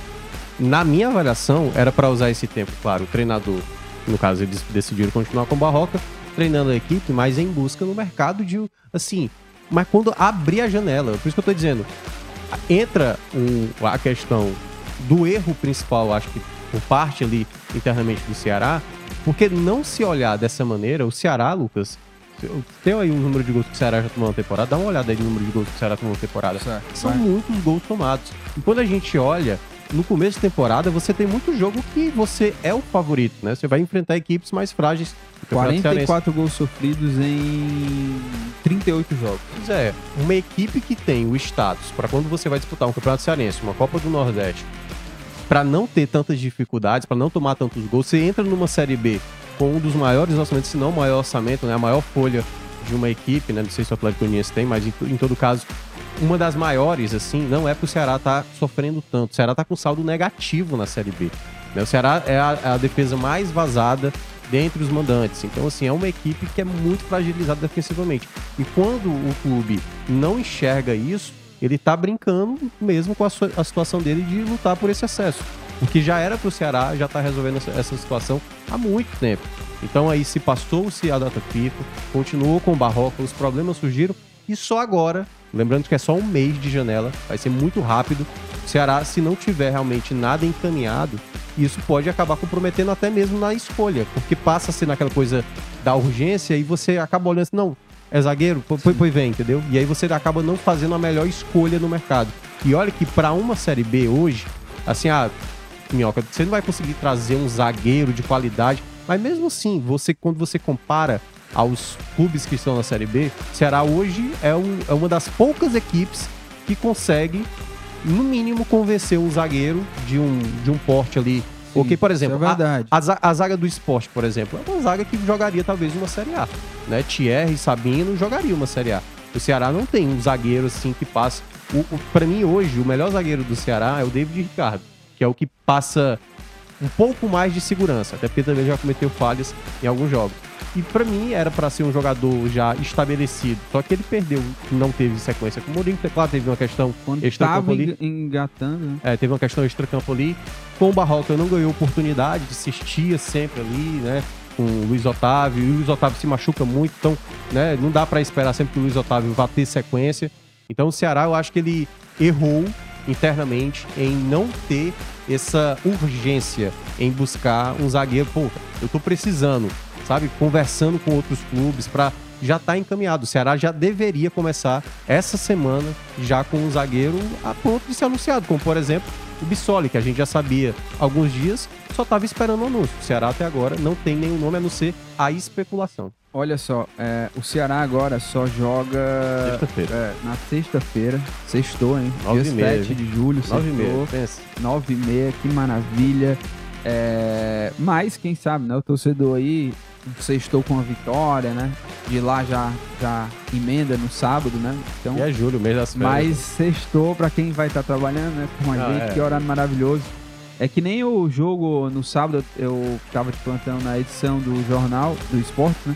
na minha avaliação, era para usar esse tempo, claro, o treinador, no caso, eles decidiram continuar com o Barroca, treinando a equipe, mas em busca no mercado de, assim, mas quando abrir a janela, por isso que eu tô dizendo, entra um, a questão do erro principal, acho que por parte ali internamente do Ceará, porque não se olhar dessa maneira, o Ceará, Lucas, tem aí o número de gols que o Ceará já tomou na temporada, dá uma olhada aí no número de gols que o Ceará tomou na temporada. Certo, São vai. muitos gols tomados. E quando a gente olha no começo de temporada, você tem muito jogo que você é o favorito, né? Você vai enfrentar equipes mais frágeis. 44 gols sofridos em 38 jogos. Pois é, uma equipe que tem o status para quando você vai disputar um Campeonato Cearense, uma Copa do Nordeste, para não ter tantas dificuldades, para não tomar tantos gols, você entra numa Série B com um dos maiores orçamentos, se não o maior orçamento, né? A maior folha de uma equipe, né? Não sei se o Atlético Uniense tem, mas em, em todo caso, uma das maiores, assim, não é pro Ceará tá sofrendo tanto. O Ceará tá com saldo negativo na Série B. Né? O Ceará é a, é a, defesa mais vazada dentre os mandantes. Então, assim, é uma equipe que é muito fragilizada defensivamente. E quando o clube não enxerga isso, ele tá brincando mesmo com a, sua, a situação dele de lutar por esse acesso. O que já era pro Ceará, já tá resolvendo essa, essa situação há muito tempo. Então aí se passou-se a data FIFA, continuou com o Barroca, os problemas surgiram e só agora Lembrando que é só um mês de janela, vai ser muito rápido. O Ceará, se não tiver realmente nada encaminhado, isso pode acabar comprometendo até mesmo na escolha, porque passa a ser naquela coisa da urgência e você acaba olhando assim, não, é zagueiro, pois, pois vem, entendeu? E aí você acaba não fazendo a melhor escolha no mercado. E olha que para uma Série B hoje, assim, ah, Minhoca, você não vai conseguir trazer um zagueiro de qualidade, mas mesmo assim, você quando você compara aos clubes que estão na Série B, Ceará hoje é, um, é uma das poucas equipes que consegue, no mínimo, convencer um zagueiro de um, de um porte ali. Sim, por exemplo, é. A, a, a, zaga do esporte, por exemplo, é uma zaga que jogaria talvez uma Série A. Né? Thierry e Sabino jogaria uma Série A. O Ceará não tem um zagueiro assim que passa. O, o, para mim, hoje, o melhor zagueiro do Ceará é o David Ricardo, que é o que passa um pouco mais de segurança, até porque também já cometeu falhas em alguns jogos. E para mim era para ser um jogador já estabelecido. Só que ele perdeu, não teve sequência com o Mourinho. Claro, teve uma questão extra-campo ali. engatando, né? É, teve uma questão extra-campo ali. Com o Barroca não ganhou oportunidade, assistia sempre ali, né? Com o Luiz Otávio. E o Luiz Otávio se machuca muito, então né, não dá para esperar sempre que o Luiz Otávio vá ter sequência. Então o Ceará, eu acho que ele errou internamente em não ter essa urgência em buscar um zagueiro. Pô, eu tô precisando sabe, conversando com outros clubes para já tá encaminhado. O Ceará já deveria começar essa semana já com um zagueiro a ponto de ser anunciado, como por exemplo o Bissoli, que a gente já sabia há alguns dias, só estava esperando o anúncio. O Ceará até agora não tem nenhum nome a não ser a especulação. Olha só, é, o Ceará agora só joga sexta-feira. É, na sexta-feira, sextou, hein? Dia 7 de julho, sextou. 9 e meia, 9 e meia, que maravilha. É, mas, quem sabe, né? O torcedor aí sextou com a vitória, né? De lá já, já emenda no sábado, né? Então, e é julho, mês das férias. Mas sextou para quem vai estar tá trabalhando, né? Com a ah, gente, é. que horário maravilhoso. É que nem o jogo no sábado, eu tava te plantando na edição do jornal, do esporte, né?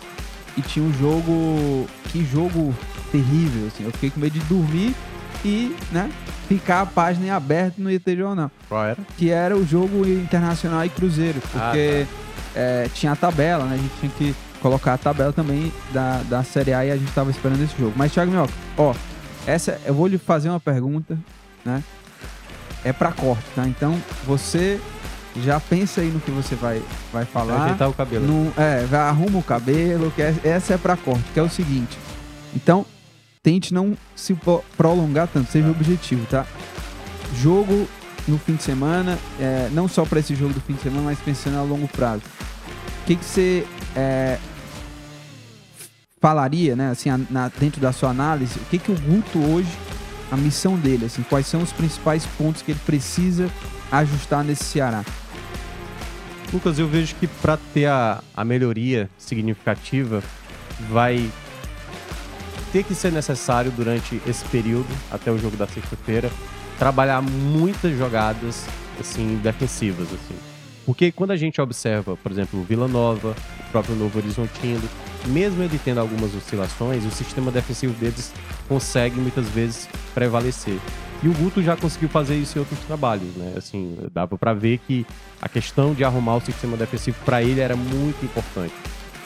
E tinha um jogo. Que jogo terrível, assim. Eu fiquei com medo de dormir e, né? Ficar a página em aberto no IT Jornal. Qual era? Que era o jogo Internacional e Cruzeiro. Porque. Ah, tá é, tinha a tabela, né? A gente tinha que colocar a tabela também da, da Série A e a gente tava esperando esse jogo. Mas, Thiago Minhoca, ó, essa, eu vou lhe fazer uma pergunta, né? É para corte, tá? Então, você já pensa aí no que você vai, vai falar. Ajeitar o cabelo. No, é, vai, arruma o cabelo, que é, essa é para corte, que é o seguinte. Então, tente não se prolongar tanto, seja tá. objetivo, tá? Jogo no fim de semana, é, não só para esse jogo do fim de semana, mas pensando a longo prazo. O que, que você é, falaria, né, assim, a, na, dentro da sua análise, o que, que o Guto hoje, a missão dele, assim, quais são os principais pontos que ele precisa ajustar nesse Ceará? Lucas, eu vejo que para ter a, a melhoria significativa, vai ter que ser necessário durante esse período, até o jogo da sexta-feira, trabalhar muitas jogadas assim defensivas assim. Porque quando a gente observa, por exemplo, o Vila Nova, o próprio Novo Horizontino, mesmo ele tendo algumas oscilações, o sistema defensivo deles consegue muitas vezes prevalecer. E o Guto já conseguiu fazer isso em outros trabalhos, né? Assim, dava para ver que a questão de arrumar o sistema defensivo para ele era muito importante.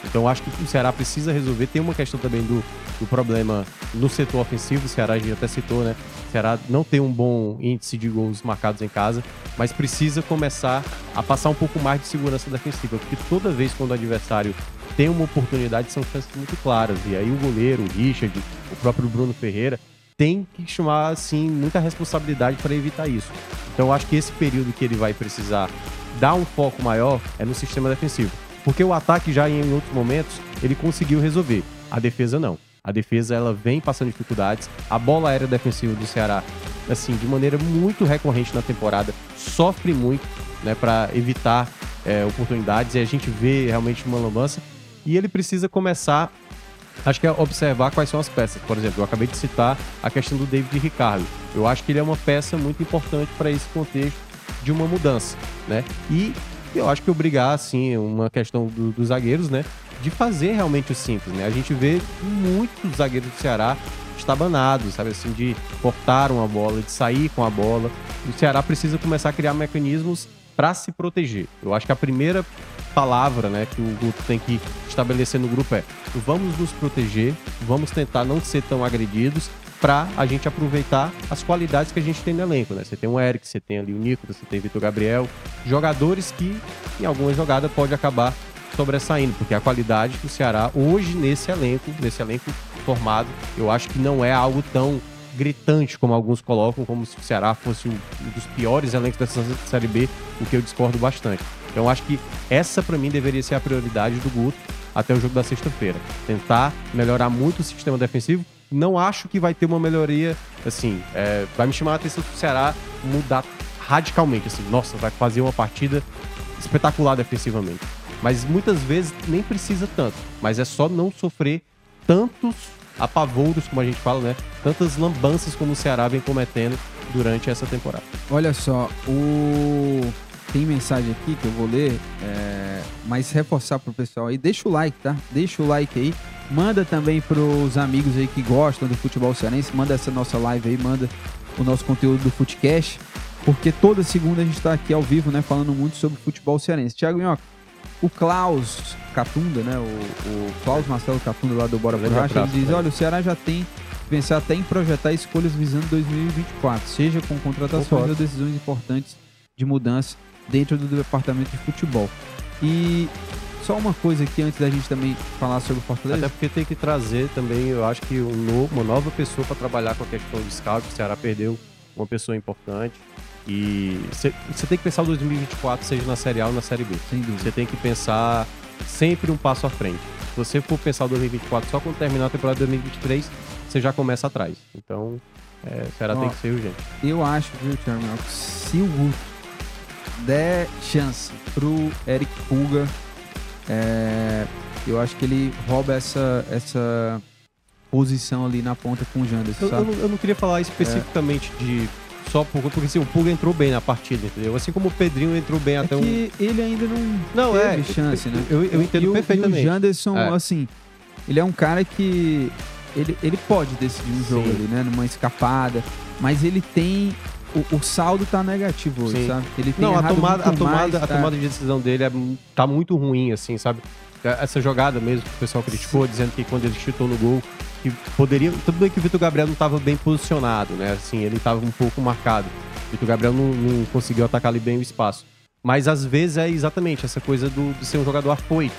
Então acho que o Ceará precisa resolver. Tem uma questão também do, do problema no setor ofensivo, o Ceará a gente até citou, né? O Ceará não tem um bom índice de gols marcados em casa, mas precisa começar a passar um pouco mais de segurança defensiva, porque toda vez quando o adversário tem uma oportunidade são chances muito claras. E aí o goleiro, o Richard, o próprio Bruno Ferreira, tem que chamar assim muita responsabilidade para evitar isso. Então acho que esse período que ele vai precisar dar um foco maior é no sistema defensivo. Porque o ataque já em outros momentos ele conseguiu resolver. A defesa não. A defesa ela vem passando dificuldades. A bola aérea defensiva do Ceará, assim, de maneira muito recorrente na temporada, sofre muito, né, para evitar é, oportunidades. E a gente vê realmente uma lambança. E ele precisa começar, acho que é observar quais são as peças. Por exemplo, eu acabei de citar a questão do David Ricardo. Eu acho que ele é uma peça muito importante para esse contexto de uma mudança, né? E eu acho que obrigar, assim, uma questão do, dos zagueiros, né? De fazer realmente o simples, né? A gente vê muitos zagueiros do Ceará estabanados, sabe? Assim, de cortar uma bola, de sair com a bola. O Ceará precisa começar a criar mecanismos para se proteger. Eu acho que a primeira palavra, né, que o Guto tem que estabelecer no grupo é: vamos nos proteger, vamos tentar não ser tão agredidos para a gente aproveitar as qualidades que a gente tem no elenco, né? Você tem o Eric, você tem ali o Nico, você tem o Vitor Gabriel, jogadores que em alguma jogada pode acabar sobressaindo, porque a qualidade do Ceará hoje nesse elenco, nesse elenco formado, eu acho que não é algo tão gritante como alguns colocam, como se o Ceará fosse um dos piores elencos dessa Série B, o que eu discordo bastante. Então eu acho que essa para mim deveria ser a prioridade do Guto até o jogo da sexta-feira. Tentar melhorar muito o sistema defensivo, não acho que vai ter uma melhoria, assim, é, vai me chamar a atenção do Ceará mudar radicalmente, assim, nossa, vai fazer uma partida espetacular defensivamente. Mas muitas vezes nem precisa tanto, mas é só não sofrer tantos apavoros, como a gente fala, né? Tantas lambanças como o Ceará vem cometendo durante essa temporada. Olha só, o tem mensagem aqui que eu vou ler, é, mas reforçar pro pessoal aí. Deixa o like, tá? Deixa o like aí. Manda também pros amigos aí que gostam do futebol cearense. Manda essa nossa live aí, manda o nosso conteúdo do Footcast. Porque toda segunda a gente está aqui ao vivo, né? Falando muito sobre futebol cearense. Tiago Minhoca, o Klaus Catunda, né? O, o Klaus Marcelo Catunda lá do Bora Por Racha, ele diz, olha, o Ceará já tem pensar até em projetar escolhas visando 2024, seja com contratações ou decisões importantes de mudança dentro do departamento de futebol. E só uma coisa aqui antes da gente também falar sobre o Fortaleza. Até porque tem que trazer também, eu acho que um novo, uma nova pessoa para trabalhar com a questão de scout. O Ceará perdeu uma pessoa importante. E você tem que pensar o 2024, seja na Série A ou na Série B. Você tem que pensar sempre um passo à frente. Se você for pensar o 2024 só quando terminar a temporada de 2023, você já começa atrás. Então, é, o Ceará Ó, tem que ser urgente. Eu acho, viu, Thiago, se o Guto der chance pro Eric Pulga, é, eu acho que ele rouba essa, essa posição ali na ponta com o Janderson, eu, eu, não, eu, não queria falar especificamente é. de só por, porque assim, o Pulga entrou bem na partida, entendeu? Assim como o Pedrinho entrou bem é até que um. ele ainda não, não teve é, chance, né? Eu, eu entendo e perfeitamente. E o Janderson, é. assim, ele é um cara que. Ele, ele pode decidir um jogo Sim. ali, né? Numa escapada. Mas ele tem o, o, saldo tá negativo hoje, Sim. sabe? Ele tem não, a tomada, a tomada, mais, a tá... tomada de decisão dele é, tá muito ruim, assim, sabe? Essa jogada mesmo que o pessoal criticou, Sim. dizendo que quando ele chutou no gol, que poderia. Tudo bem que o Vitor Gabriel não estava bem posicionado, né? Assim, ele estava um pouco marcado. O Vitor Gabriel não, não, conseguiu atacar ali bem o espaço. Mas às vezes é exatamente essa coisa do, de ser um jogador afoito.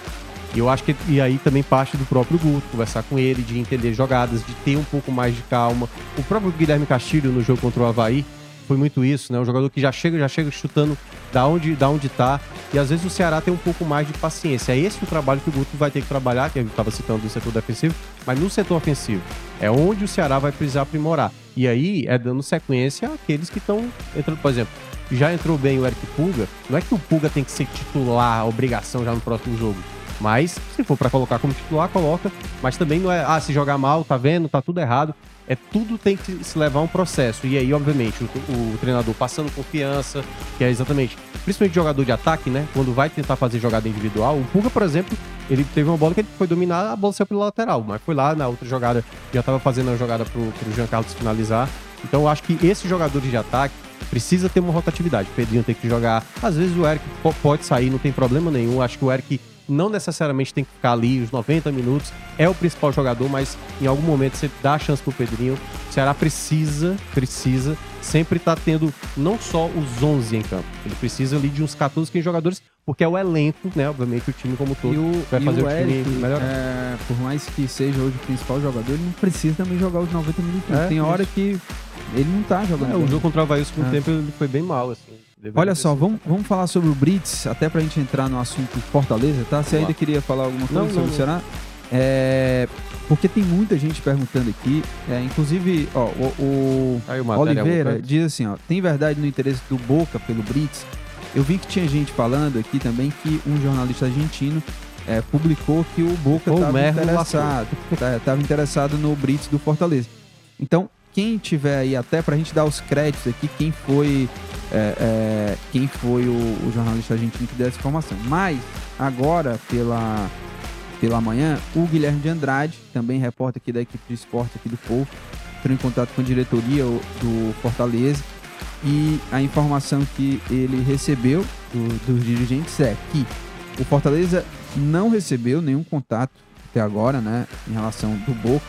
E eu acho que e aí também parte do próprio Guto, conversar com ele, de entender jogadas, de ter um pouco mais de calma. O próprio Guilherme Castilho no jogo contra o Havaí, foi muito isso, né? Um jogador que já chega, já chega chutando da onde, da onde tá. E às vezes o Ceará tem um pouco mais de paciência. É esse o trabalho que o Guto vai ter que trabalhar, que eu estava citando do setor defensivo, mas no setor ofensivo. É onde o Ceará vai precisar aprimorar. E aí é dando sequência àqueles que estão entrando, por exemplo, já entrou bem o Eric Pulga. Não é que o Pulga tem que ser titular, obrigação já no próximo jogo. Mas, se for para colocar como titular, coloca. Mas também não é, ah, se jogar mal, tá vendo, tá tudo errado é tudo tem que se levar a um processo. E aí, obviamente, o, o, treinador passando confiança, que é exatamente, principalmente jogador de ataque, né? Quando vai tentar fazer jogada individual, o Puga, por exemplo, ele teve uma bola que ele foi dominar, a bola saiu pelo lateral, mas foi lá na outra jogada, já estava fazendo a jogada pro, pro Jean Carlos finalizar. Então eu acho que esses jogadores de ataque precisa ter uma rotatividade. O Pedrinho tem que jogar. Às vezes o Eric pode sair, não tem problema nenhum. Acho que o Eric não necessariamente tem que ficar ali os 90 minutos, é o principal jogador, mas em algum momento você dá a chance pro Pedrinho. O Ceará precisa, precisa sempre estar tá tendo não só os 11 em campo, ele precisa ali de uns 14, 15 jogadores, porque é o elenco, né? Obviamente o time como todo o, vai fazer o, o Eric, time melhor. É, por mais que seja hoje o principal jogador, ele não precisa também jogar os 90 minutos. É, tem hora que ele não tá jogando. É, o jogo contra o Havaí, segundo é. tempo, ele foi bem mal, assim. Olha só, vamos, vamos falar sobre o Brits, até pra gente entrar no assunto Fortaleza, tá? Você ainda queria falar alguma coisa não, sobre não, o Ceará? É, porque tem muita gente perguntando aqui, é, inclusive, ó, o, o Oliveira diz assim, ó, tem verdade no interesse do Boca pelo Brits? Eu vi que tinha gente falando aqui também que um jornalista argentino é, publicou que o Boca estava interessado, estava tá, interessado no Brits do Fortaleza. Então, quem tiver aí, até para a gente dar os créditos aqui, quem foi é, é, quem foi o, o, jornalista argentino que deu essa informação. Mas, agora, pela, pela manhã, o Guilherme de Andrade, também repórter aqui da equipe de esporte aqui do Povo, entrou em contato com a diretoria do Fortaleza e a informação que ele recebeu do, dos dirigentes é que o Fortaleza não recebeu nenhum contato até agora, né, em relação do Boca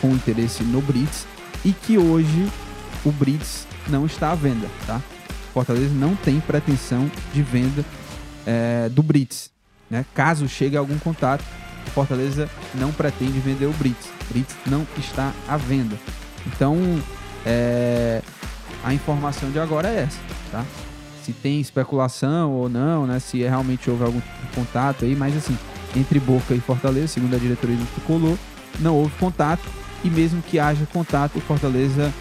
com interesse no Brits e que hoje o Brits não está à venda, tá? Fortaleza não tem pretensão de venda é, do Brits. Né? Caso chegue algum contato, o Fortaleza não pretende vender o Brits. O Brits não está à venda. Então, é, a informação de agora é essa, tá? Se tem especulação ou não, né? Se realmente houve algum tipo de contato aí, mas assim, entre Boca e Fortaleza, segundo a diretoria do Tricolor, não houve contato e mesmo que haja contato, o Fortaleza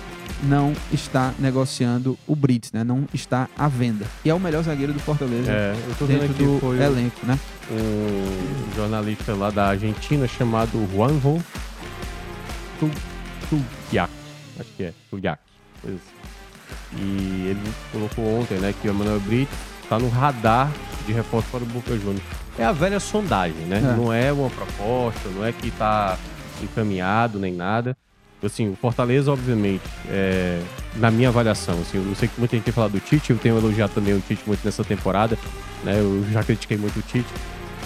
não está negociando o Brits, né? Não está à venda. E é o melhor zagueiro do Fortaleza é, eu tô dentro do foi elenco, né? Um jornalista lá da Argentina chamado Juanjo Tugiak. Acho que é, Tugiak. Assim. E ele colocou ontem, né, que o Emmanuel Brits tá no radar de reforço para o Boca Juniors. É a velha sondagem, né? É. Não é uma proposta, não é que tá encaminhado nem nada. Assim, o Fortaleza, obviamente, é, na minha avaliação, assim, eu sei que muita gente tem falado do Tite, eu tenho elogiado também o Tite muito nessa temporada, né? Eu já critiquei muito o Tite,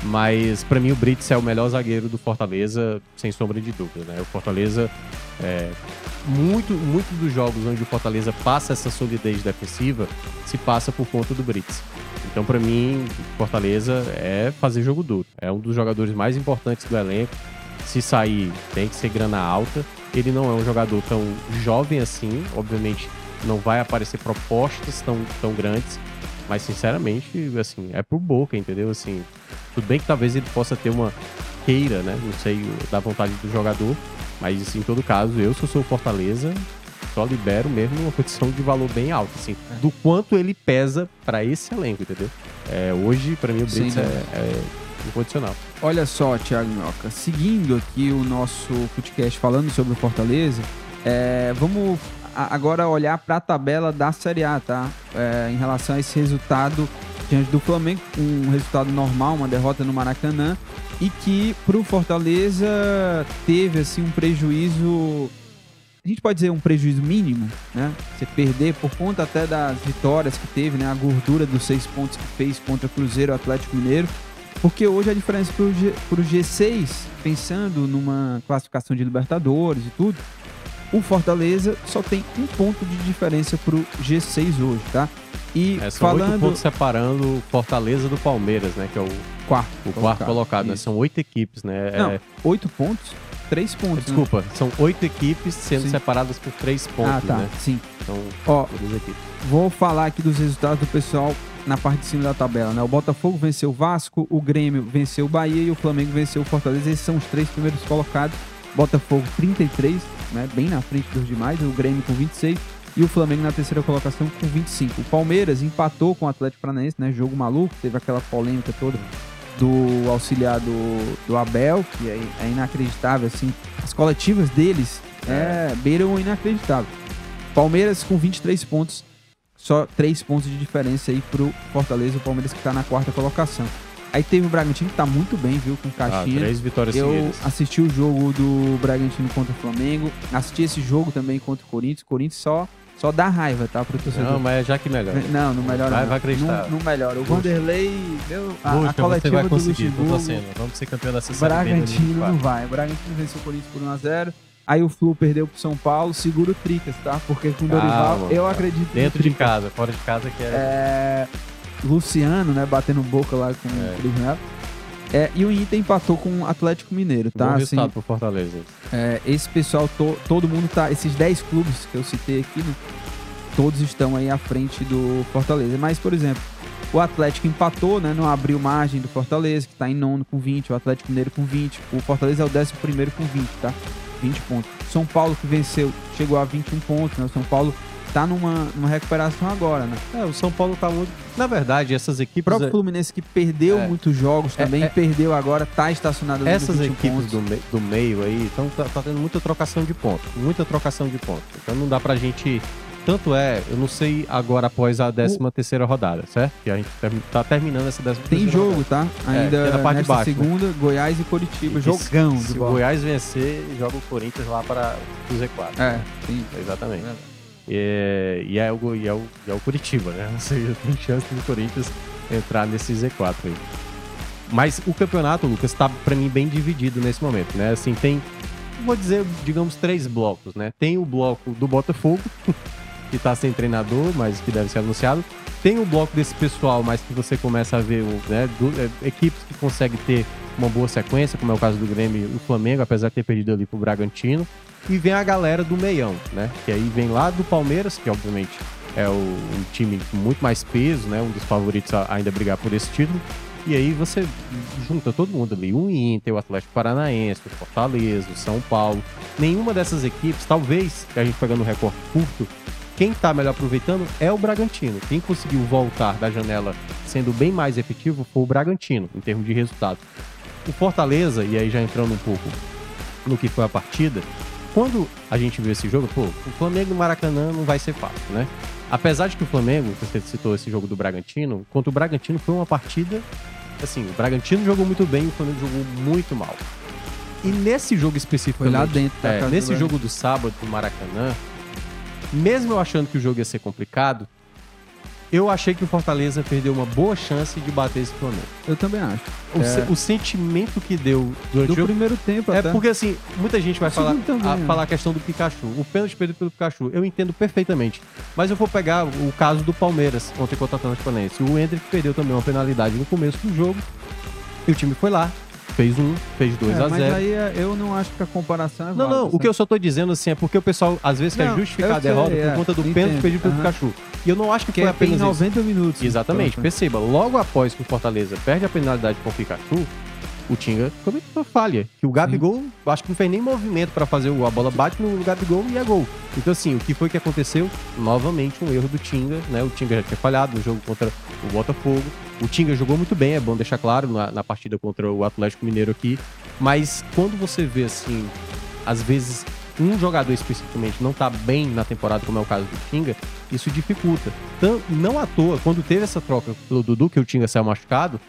mas para mim o Brits é o melhor zagueiro do Fortaleza, sem sombra de dúvida, né? O Fortaleza, é, muito, muito dos jogos onde o Fortaleza passa essa solidez defensiva, se passa por conta do Brits. Então, para mim, Fortaleza é fazer jogo duro. É um dos jogadores mais importantes do elenco. Se sair, tem que ser grana alta. Ele não é um jogador tão jovem assim, obviamente não vai aparecer propostas tão, tão grandes, mas sinceramente, assim, é por boca, entendeu? Assim, tudo bem que talvez ele possa ter uma queira, né? Não sei da vontade do jogador, mas assim, em todo caso, eu se eu sou Fortaleza, só libero mesmo uma condição de valor bem alto, assim, é. do quanto ele pesa para esse elenco, entendeu? É, hoje, para mim, o Brits é, é incondicional. Olha só, Thiago Minhoca, seguindo aqui o nosso podcast falando sobre o Fortaleza, é, vamos agora olhar para a tabela da Série A, tá? É, em relação a esse resultado diante do Flamengo, um resultado normal, uma derrota no Maracanã, e que para o Fortaleza teve assim um prejuízo a gente pode dizer um prejuízo mínimo, né? Você perder por conta até das vitórias que teve, né? A gordura dos seis pontos que fez contra Cruzeiro Atlético Mineiro. Porque hoje a diferença para o G, G6, pensando numa classificação de Libertadores e tudo, o Fortaleza só tem um ponto de diferença para o G6 hoje, tá? E é, são falando... oito pontos separando o Fortaleza do Palmeiras, né? Que é o quarto, o quarto colocado. Né? São oito equipes, né? Não, é... oito pontos, três pontos. Desculpa, né? são oito equipes sendo sim. separadas por três pontos, ah, tá. né? Sim. Então, Ó, vou falar aqui dos resultados do pessoal na parte de cima da tabela, né? O Botafogo venceu o Vasco, o Grêmio venceu o Bahia e o Flamengo venceu o Fortaleza. Esses são os três primeiros colocados. Botafogo 33, né? Bem na frente dos demais, o Grêmio com 26 e o Flamengo na terceira colocação com 25. O Palmeiras empatou com o Atlético Paranaense, né? Jogo maluco, teve aquela polêmica toda do auxiliar do, do Abel, que é, é inacreditável, assim. As coletivas deles é, beiram o inacreditável. Palmeiras com 23 pontos, só 3 pontos de diferença aí pro Fortaleza, o Palmeiras que tá na quarta colocação. Aí teve o Bragantino que tá muito bem, viu, com Caixinha. Ah, três vitórias Eu seguidas. assisti o jogo do Bragantino contra o Flamengo, assisti esse jogo também contra o Corinthians. O Corinthians só só dá raiva, tá? Pro torcedor. Não, mas é já que melhora. Não, não melhora. Vai, não. vai acreditar. Não, não melhora. O Vanderlei deu a, Busca, a coletiva você vai conseguir, do Luxemburgo. Vamos ser campeão dessa série Bragantino não vai. O Bragantino venceu o Corinthians por 1x0. Aí o Flu perdeu pro São Paulo, segura o Tricas, tá? Porque com o Dorival, eu acredito Dentro de casa, fora de casa que é... é... Luciano, né, batendo boca lá com é. o Cris é, e o Inter empatou com o Atlético Mineiro, tá? Bom resultado assim, pro Fortaleza. É, esse pessoal, to, todo mundo tá. Esses 10 clubes que eu citei aqui, né, todos estão aí à frente do Fortaleza. Mas, por exemplo, o Atlético empatou, né? Não abriu margem do Fortaleza, que está em nono com 20, o Atlético Mineiro com 20. O Fortaleza é o décimo primeiro com 20, tá? 20 pontos. São Paulo que venceu, chegou a 21 pontos, né? O São Paulo tá numa, numa recuperação agora, né? É, o São Paulo tá muito. Na verdade, essas equipes. O próprio é- Fluminense que perdeu é, muitos jogos é, também, é, perdeu agora, tá estacionado ali Essas equipes do, me, do, meio aí, então tá, tá, tendo muita trocação de pontos. Muita trocação de pontos. Então não dá pra gente. Tanto é, eu não sei agora após a 13 terceira rodada, certo? Que a gente tá terminando essa 13 Tem jogo, rodada. tá? É, Ainda é, na parte de baixo, né? segunda, né? Goiás e Curitiba, e jogão. Se, se o Goiás vencer, joga o Corinthians lá para o Z4. É, né? sim. Exatamente. É e, e, é o, e, é o, e é o Curitiba, né? (laughs) Ou seja, tem chance do Corinthians entrar nesse Z4 aí. Mas o campeonato, Lucas, está para mim bem dividido nesse momento, né? Assim, tem, vou dizer, digamos, três blocos, né? Tem o bloco do Botafogo, (laughs) que está sem treinador, mas que deve ser anunciado. Tem o bloco desse pessoal, mas que você começa a ver né, do, é, equipes que conseguem ter uma boa sequência, como é o caso do Grêmio e o Flamengo, apesar de ter perdido ali pro Bragantino. E vem a galera do meião, né? Que aí vem lá do Palmeiras, que obviamente é o, um time com muito mais peso, né? Um dos favoritos a ainda brigar por esse título. E aí você junta todo mundo ali, o Inter, o Atlético Paranaense, o Fortaleza, o São Paulo. Nenhuma dessas equipes, talvez, a gente pegando um recorde curto, quem está melhor aproveitando é o Bragantino. Quem conseguiu voltar da janela sendo bem mais efetivo foi o Bragantino, em termos de resultado. O Fortaleza, e aí já entrando um pouco no que foi a partida, quando a gente vê esse jogo, pô, o Flamengo no Maracanã não vai ser fácil, né? Apesar de que o Flamengo, você citou esse jogo do Bragantino, contra o Bragantino foi uma partida. Assim, o Bragantino jogou muito bem, o Flamengo jogou muito mal. E nesse jogo específico, foi lá dentro, é, nesse jogo do sábado do Maracanã, mesmo eu achando que o jogo ia ser complicado, eu achei que o Fortaleza perdeu uma boa chance de bater esse Flamengo. Eu também acho. O, é... o sentimento que deu durante do o jogo... primeiro tempo É até. porque, assim, muita gente vai falar, a, é. falar a questão do Pikachu. O pênalti perdido pelo Pikachu, eu entendo perfeitamente. Mas eu vou pegar o caso do Palmeiras ontem contra o Atlético Paranaense. O Hendrick perdeu também uma penalidade no começo do jogo. E o time foi lá, fez um, fez dois é, a zero. Mas aí é, eu não acho que a comparação é Não, válida, não, o que eu só tô dizendo assim é porque o pessoal às vezes não, quer justificar a derrota sei, por é, conta do pênalti perdido pelo. Pikachu. E eu não acho que, que foi apenas 90 minutos. Exatamente, perceba, logo após que o Fortaleza perde a penalidade com o Pikachu, o Tinga cometeu uma falha. Que o Gabigol, Sim. acho que não fez nem movimento para fazer o, a bola bate no Gabigol e é gol. Então, assim, o que foi que aconteceu? Novamente um erro do Tinga, né? O Tinga já tinha falhado no jogo contra o Botafogo. O Tinga jogou muito bem, é bom deixar claro, na, na partida contra o Atlético Mineiro aqui. Mas quando você vê, assim, às vezes um jogador especificamente não tá bem na temporada, como é o caso do Tinga, isso dificulta. Então, não à toa, quando teve essa troca pelo Dudu, que o Tinga saiu machucado,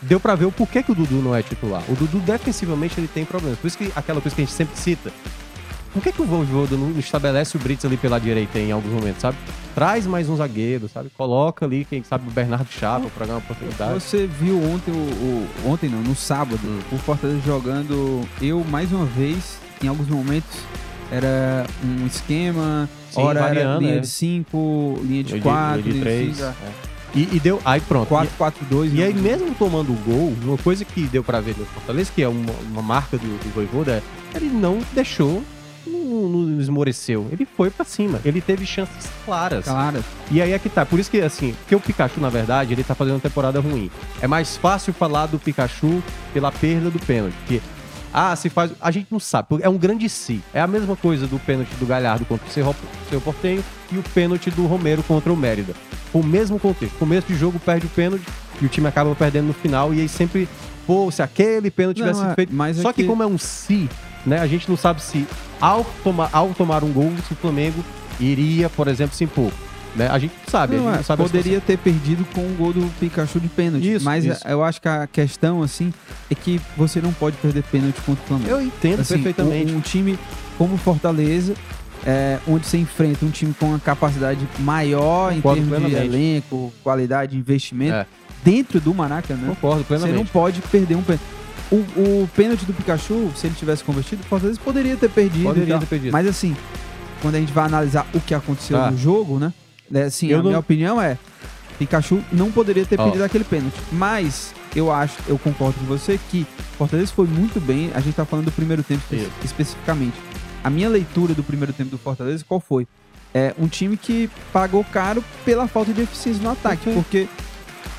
deu para ver o porquê que o Dudu não é titular. O Dudu defensivamente ele tem problemas. Por isso que aquela coisa que a gente sempre cita. Por que, que o Voivoda não estabelece o Brits ali pela direita em alguns momentos, sabe? Traz mais um zagueiro, sabe? Coloca ali, quem sabe, o Bernardo Chapa para ganhar uma oportunidade. Você viu ontem, o, o ontem não, no sábado, hum. o Fortaleza jogando eu mais uma vez, em alguns momentos, era um esquema, Sim, hora variando, linha é. de 5, linha de 4, linha de 3. E, e, deu. Aí pronto. 4-4-2. E, e, aí, mesmo tomando o gol, uma coisa que deu para ver no Fortaleza, que é uma, uma marca do, do Voivoda, é ele não deixou. Não, não esmoreceu. Ele foi para cima. Ele teve chances claras. Claras. E aí é que tá. Por isso que, assim, porque o Pikachu, na verdade, ele tá fazendo uma temporada ruim. É mais fácil falar do Pikachu pela perda do pênalti. Porque ah, se faz. A gente não sabe. É um grande si. É a mesma coisa do pênalti do Galhardo contra o seu, seu Portenho e o pênalti do Romero contra o Mérida o mesmo contexto. Começo de jogo perde o pênalti e o time acaba perdendo no final. E aí sempre, pô, se aquele pênalti tivesse sido é, feito. Mas Só é que... que... como é um si, né? A gente não sabe se ao tomar, ao tomar um gol, se o Flamengo iria, por exemplo, se impor. Né? A gente sabe, não, a gente é, sabe poderia ter perdido com o gol do Pikachu de pênalti. Isso, mas isso. eu acho que a questão, assim, é que você não pode perder pênalti contra o Flamengo. Eu entendo assim, perfeitamente. Um, um time como Fortaleza, é, onde você enfrenta um time com uma capacidade maior Concordo em termos plenamente. de elenco, qualidade de investimento, é. dentro do Maracanã. Concordo plenamente. Você não pode perder um pênalti. O, o pênalti do Pikachu, se ele tivesse convertido, o Fortaleza poderia ter perdido. Poderia ter perdido. Mas assim, quando a gente vai analisar o que aconteceu tá. no jogo, né? É, assim, eu a não... minha opinião é, Pikachu não poderia ter oh. perdido aquele pênalti. Mas eu acho, eu concordo com você que Fortaleza foi muito bem. A gente tá falando do primeiro tempo Isso. especificamente a minha leitura do primeiro tempo do Fortaleza, qual foi? É um time que pagou caro pela falta de eficiência no ataque, uhum. porque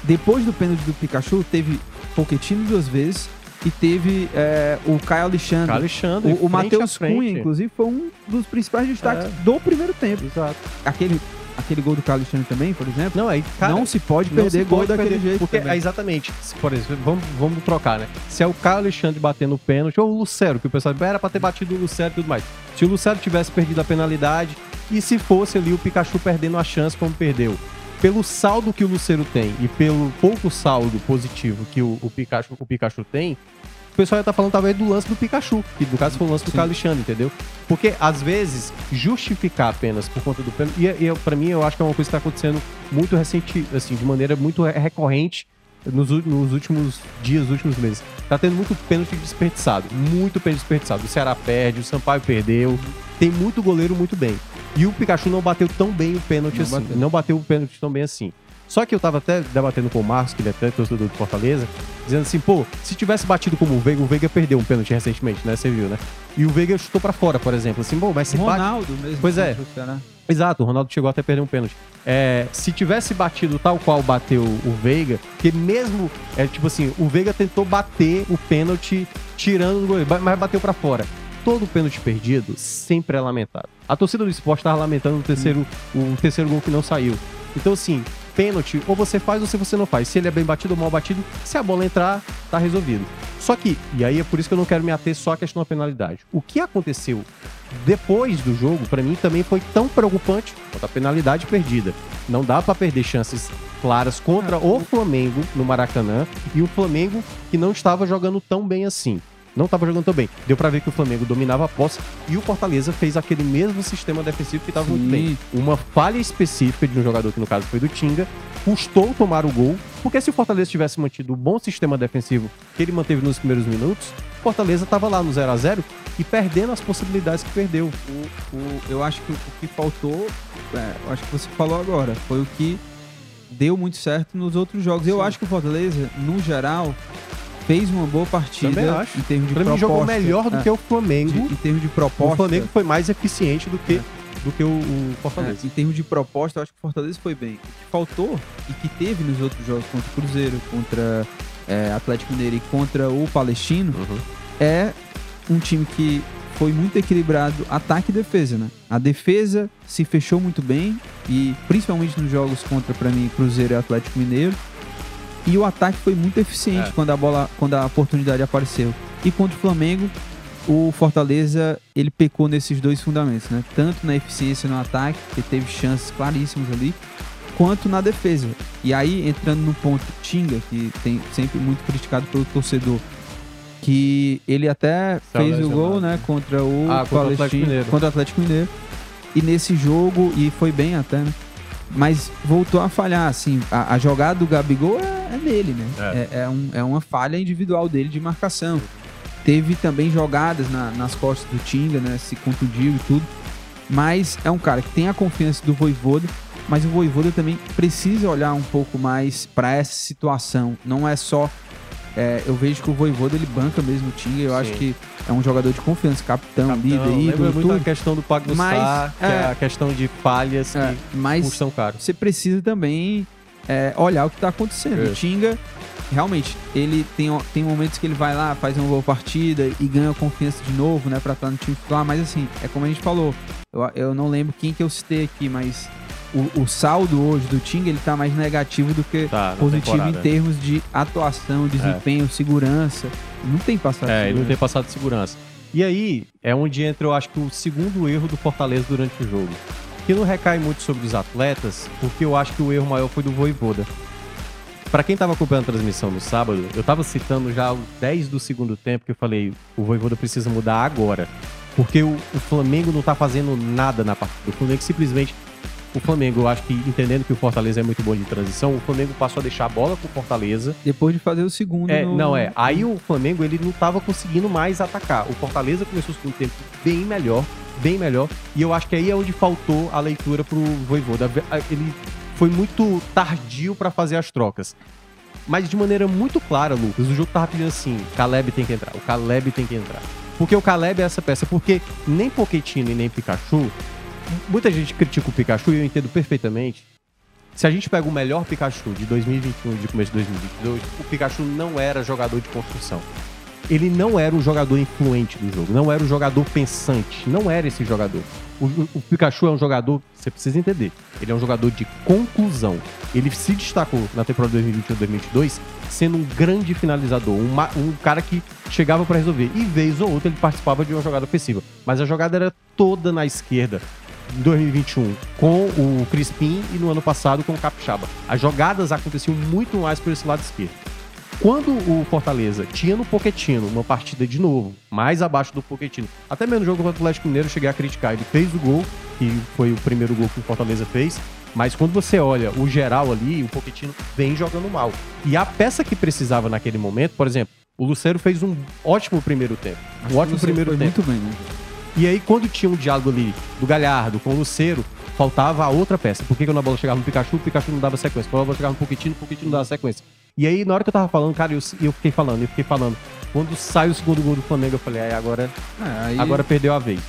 depois do pênalti do Pikachu, teve Pochettino duas vezes e teve é, o Caio Alexandre. Caio Alexandre o, o Matheus Cunha, inclusive, foi um dos principais destaques é. do primeiro tempo. Exato. Aquele aquele gol do Carlos Alexandre também, por exemplo. Não, aí, cara, não se pode perder se gol pode daquele perder, jeito. Porque é exatamente, por exemplo, vamos, vamos trocar, né? Se é o Carlos Alexandre batendo o pênalti, ou o Lucero, que o pessoal era pra ter batido o Lucero e tudo mais. Se o Lucero tivesse perdido a penalidade, e se fosse ali o Pikachu perdendo a chance como perdeu. Pelo saldo que o Lucero tem e pelo pouco saldo positivo que o, o, Pikachu, o Pikachu tem, o pessoal ia estar tá falando talvez do lance do Pikachu, que no caso foi o lance do Sim. Carlos Alexandre, entendeu? Porque, às vezes, justificar apenas por conta do pênalti, e, e para mim eu acho que é uma coisa que está acontecendo muito recente, assim, de maneira muito recorrente nos, nos, últimos dias, nos últimos meses. Tá tendo muito pênalti desperdiçado, muito pênalti desperdiçado. O Ceará perde, o Sampaio perdeu, tem muito goleiro muito bem. E o Pikachu não bateu tão bem o pênalti não assim, bateu. não bateu o pênalti tão bem assim. Só que eu tava até debatendo com o Marcos, que ele é até torcedor do Fortaleza, dizendo assim, pô, se tivesse batido como o Veiga, o Veiga perdeu um pênalti recentemente, né? Você viu, né? E o Veiga chutou para fora, por exemplo. Assim, pô, mas se Ronaldo bate... mesmo. Pois é. Exato, o Ronaldo chegou até a perder um pênalti. É, se tivesse batido tal qual bateu o Veiga, que mesmo, é tipo assim, o Veiga tentou bater o pênalti tirando do goleiro, mas bateu para fora. Todo pênalti perdido sempre é lamentado. A torcida do esporte tava lamentando o terceiro, o terceiro gol que não saiu. Então, assim, pênalti, ou você faz ou se você não faz. Se ele é bem batido ou mal batido, se a bola entrar, tá resolvido. Só que, e aí é por isso que eu não quero me ater só à questão da penalidade. O que aconteceu depois do jogo, para mim, também foi tão preocupante quanto a penalidade perdida. Não dá para perder chances claras contra o Flamengo no Maracanã e o Flamengo que não estava jogando tão bem assim não estava jogando tão bem. Deu para ver que o Flamengo dominava a posse e o Fortaleza fez aquele mesmo sistema defensivo que estava muito bem. Uma falha específica de um jogador que no caso foi do Tinga, custou tomar o gol, porque se o Fortaleza tivesse mantido o bom sistema defensivo que ele manteve nos primeiros minutos, o Fortaleza estava lá no 0 a 0 e perdendo as possibilidades que perdeu. O, o, eu acho que o, que faltou, é, eu acho que você falou agora, foi o que deu muito certo nos outros jogos. Sim. Eu acho que o Fortaleza, no geral, fez uma boa partida em termos de pra proposta. Mim, jogou melhor do é, que o Flamengo. De, em termos de proposta. O Flamengo foi mais eficiente do que, é. do que o, o Fortaleza. É, em termos de proposta, eu acho que o Fortaleza foi bem. O que faltou e que teve nos outros jogos contra o Cruzeiro, contra é, Atlético Mineiro e contra o Palestino uhum. é um time que foi muito equilibrado ataque e defesa, né? A defesa se fechou muito bem e principalmente nos jogos contra para mim Cruzeiro e Atlético Mineiro e o ataque foi muito eficiente é. quando a bola, quando a oportunidade apareceu. E contra o Flamengo, o Fortaleza ele pecou nesses dois fundamentos, né? Tanto na eficiência no ataque, que teve chances claríssimas ali, quanto na defesa. E aí entrando no ponto Tinga, que tem sempre muito criticado pelo torcedor, que ele até fez o gol, né, contra o ah, contra Palestino, o Atlético Mineiro. contra o Atlético Mineiro. E nesse jogo e foi bem até, né? Mas voltou a falhar, assim, a, a jogada do Gabigol é, é nele, né? É. É, é, um, é uma falha individual dele de marcação. Teve também jogadas na, nas costas do Tinga, né? Se contundiu e tudo. Mas é um cara que tem a confiança do Voivoda, mas o Voivoda também precisa olhar um pouco mais para essa situação. Não é só é, eu vejo que o Voivoda ele banca mesmo o Tinga. Eu Sim. acho que é um jogador de confiança, capitão, capitão líder, ídolo, muito tudo. a questão do Pagno mas, que é, é, a questão de falhas é, que mas custam caro. Você precisa também é, olhar o que está acontecendo. O Tinga, realmente, ele tem, tem momentos que ele vai lá, faz uma boa partida e ganha confiança de novo, né, para estar no time titular. Mas assim, é como a gente falou. Eu, eu não lembro quem que eu citei aqui, mas o, o, saldo hoje do Ting ele tá mais negativo do que tá, positivo em termos de atuação, desempenho, é. segurança. Não tem passado É, ele não tem passado de segurança. E aí é onde entra, eu acho que o segundo erro do Fortaleza durante o jogo. Que não recai muito sobre os atletas, porque eu acho que o erro maior foi do Voivoda. Para quem tava acompanhando a transmissão no sábado, eu tava citando já os 10 do segundo tempo que eu falei, o Voivoda precisa mudar agora. Porque o, o Flamengo não tá fazendo nada na partida. O Flamengo simplesmente o Flamengo, eu acho que entendendo que o Fortaleza é muito bom de transição, o Flamengo passou a deixar a bola pro Fortaleza. Depois de fazer o segundo. É, no... Não, é. Aí o Flamengo ele não tava conseguindo mais atacar. O Fortaleza começou o segundo tempo bem melhor, bem melhor. E eu acho que aí é onde faltou a leitura pro Voivoda. Ele foi muito tardio para fazer as trocas. Mas de maneira muito clara, Lucas, o jogo tava pedindo assim: Caleb tem que entrar, o Caleb tem que entrar. Porque o Caleb é essa peça, porque nem Pochettino e nem Pikachu muita gente critica o Pikachu e eu entendo perfeitamente. Se a gente pega o melhor Pikachu de 2021 e de começo de 2022, o Pikachu não era jogador de construção. Ele não era o jogador influente do jogo, não era o jogador pensante, não era esse jogador. O, o, Pikachu é um jogador, você precisa entender, ele é um jogador de conclusão. Ele se destacou na temporada 2021-2022 sendo um grande finalizador, uma, um cara que chegava para resolver. E vez ou outra ele participava de uma jogada ofensiva, mas a jogada era toda na esquerda. 2021 com o Crispim e no ano passado com o Capixaba. As jogadas aconteciam muito mais por esse lado esquerdo. Quando o Fortaleza tinha no Poquetino uma partida de novo, mais abaixo do Poquetino, até mesmo no jogo contra o Atlético Mineiro eu cheguei a criticar. Ele fez o gol, que foi o primeiro gol que o Fortaleza fez, mas quando você olha o geral ali, o Poquetino vem jogando mal. E a peça que precisava naquele momento, por exemplo, o Lucero fez um ótimo primeiro tempo. Um ótimo primeiro tempo. Muito bem, né? E aí, quando tinha um diálogo ali do Galhardo com o Luceiro, faltava a outra peça. Por que quando a bola chegava no Pikachu, o Pikachu não dava sequência? Quando a bola chegava no Pochettino, o Pochettino não dava sequência. E aí, na hora que eu tava falando, cara, eu, eu fiquei falando, eu fiquei falando. Quando sai o segundo gol do Flamengo, eu falei, aí agora, é, aí... agora perdeu a vez.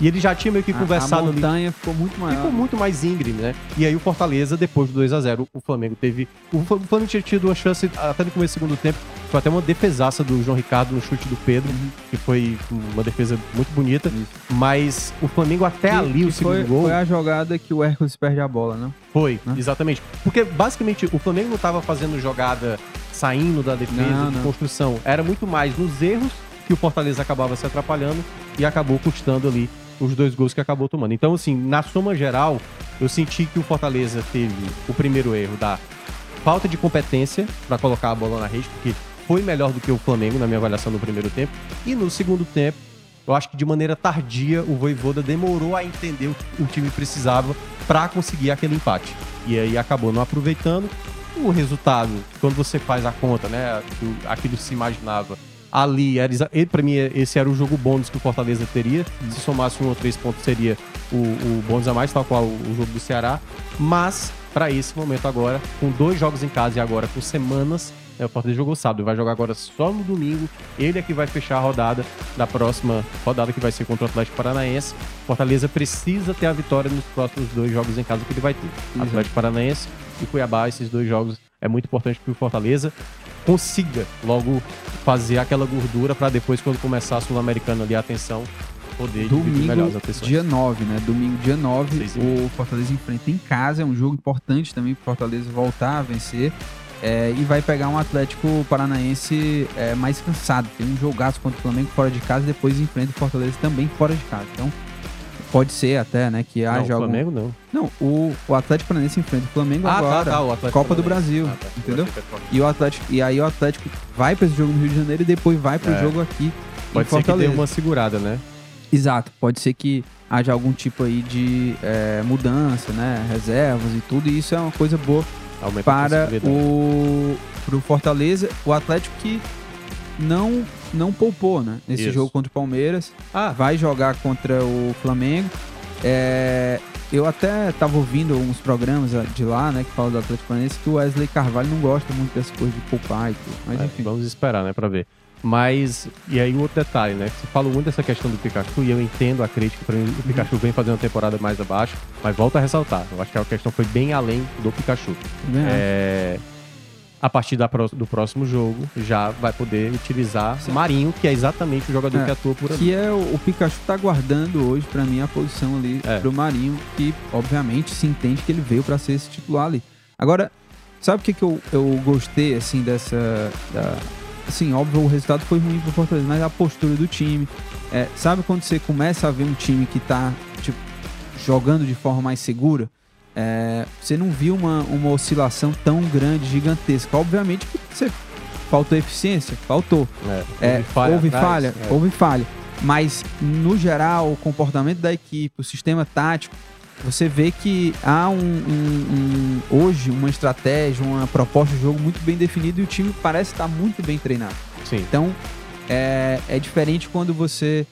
E ele já tinha meio que conversado a montanha ficou muito maior. Ficou muito mais íngreme, né? E aí o Fortaleza, depois do 2 a 0 o Flamengo teve... O Flamengo tinha tido uma chance até no começo do segundo tempo. Foi até uma defesaça do João Ricardo no chute do Pedro, uhum. que foi uma defesa muito bonita. Isso. Mas o Flamengo até que, ali, que o segundo foi, gol... Foi a jogada que o Hércules perde a bola, né? Foi, né? exatamente. Porque basicamente o Flamengo não estava fazendo jogada saindo da defesa, não, de não. construção. Era muito mais nos erros que o Fortaleza acabava se atrapalhando e acabou custando ali os dois gols que acabou tomando. Então, assim, na soma geral, eu senti que o Fortaleza teve o primeiro erro da falta de competência para colocar a bola na rede, porque foi melhor do que o Flamengo na minha avaliação no primeiro tempo. E no segundo tempo, eu acho que de maneira tardia o Voivoda demorou a entender o que o time precisava para conseguir aquele empate. E aí acabou não aproveitando. O resultado, quando você faz a conta, né, aquilo se imaginava ali, para mim, esse era o jogo bônus que o Fortaleza teria. Se somasse um ou três pontos, seria o, o bônus a mais, tal qual o, jogo do Ceará. Mas, para esse momento agora, com dois jogos em casa e agora com semanas, é, o Fortaleza jogou sábado, vai jogar agora só no domingo. Ele é que vai fechar a rodada da próxima rodada, que vai ser contra o Atlético Paranaense. Fortaleza precisa ter a vitória nos próximos dois jogos em casa que ele vai ter. Uhum. Atlético Paranaense e Cuiabá, esses dois jogos é muito importante que o Fortaleza consiga logo fazer aquela gordura para depois, quando começar a Sul-Americana ali, a atenção, poder Domingo, dia 9, né? Domingo, dia 9, o Fortaleza enfrenta em casa. É um jogo importante também para Fortaleza voltar a vencer. É, e vai pegar um Atlético Paranaense é, mais cansado. Tem um jogaço contra o Flamengo fora de casa e depois enfrenta o Fortaleza também fora de casa. Então, pode ser até, né, que haja não, o Flamengo algum... não. Não, o, o Atlético Paranaense enfrenta o Flamengo ah, tá, agora. Tá, tá, o Atlético Copa do Brasil, ah, tá. entendeu? E o Atlético e aí o Atlético vai para esse jogo no Rio de Janeiro e depois vai para o é. jogo aqui pode em Fortaleza. ser que dê uma segurada, né? Exato, pode ser que haja algum tipo aí de é, mudança, né, reservas e tudo, e isso é uma coisa boa Aumenta para o pro Fortaleza, o Atlético que não não poupou, né? Nesse Isso. jogo contra o Palmeiras. Ah. Vai jogar contra o Flamengo. É, eu até tava ouvindo alguns programas de lá, né, que falam do Atlético Paranaense, que o Wesley Carvalho não gosta muito dessa coisa de poupar e tudo. Mas é, enfim. Vamos esperar, né, pra ver. Mas, e aí o outro detalhe, né? Você fala muito dessa questão do Pikachu e eu entendo a crítica, para o Pikachu uhum. vem fazendo uma temporada mais abaixo, mas volta a ressaltar, eu acho que a questão foi bem além do Pikachu. É, a partir da, do próximo jogo, já vai poder utilizar Sim. Marinho, que é exatamente o jogador é, que atua por ali. Que é o, o Pikachu tá guardando hoje, para mim, a posição ali é. pro Marinho, que obviamente se entende que ele veio para ser esse titular ali. Agora, sabe o que, que eu, eu gostei, assim, dessa. Da, assim, óbvio, o resultado foi ruim pro Fortaleza, mas a postura do time. É, sabe quando você começa a ver um time que tá, tipo, jogando de forma mais segura? É, você não viu uma, uma oscilação tão grande, gigantesca. Obviamente que você faltou eficiência, faltou. É, houve, é, falha, houve, falha é. houve falha. Mas, no geral, o comportamento da equipe, o sistema tático, você vê que há um, um, um, hoje uma estratégia, uma proposta de jogo muito bem definida e o time parece estar muito bem treinado. Sim. Então, é, é diferente quando você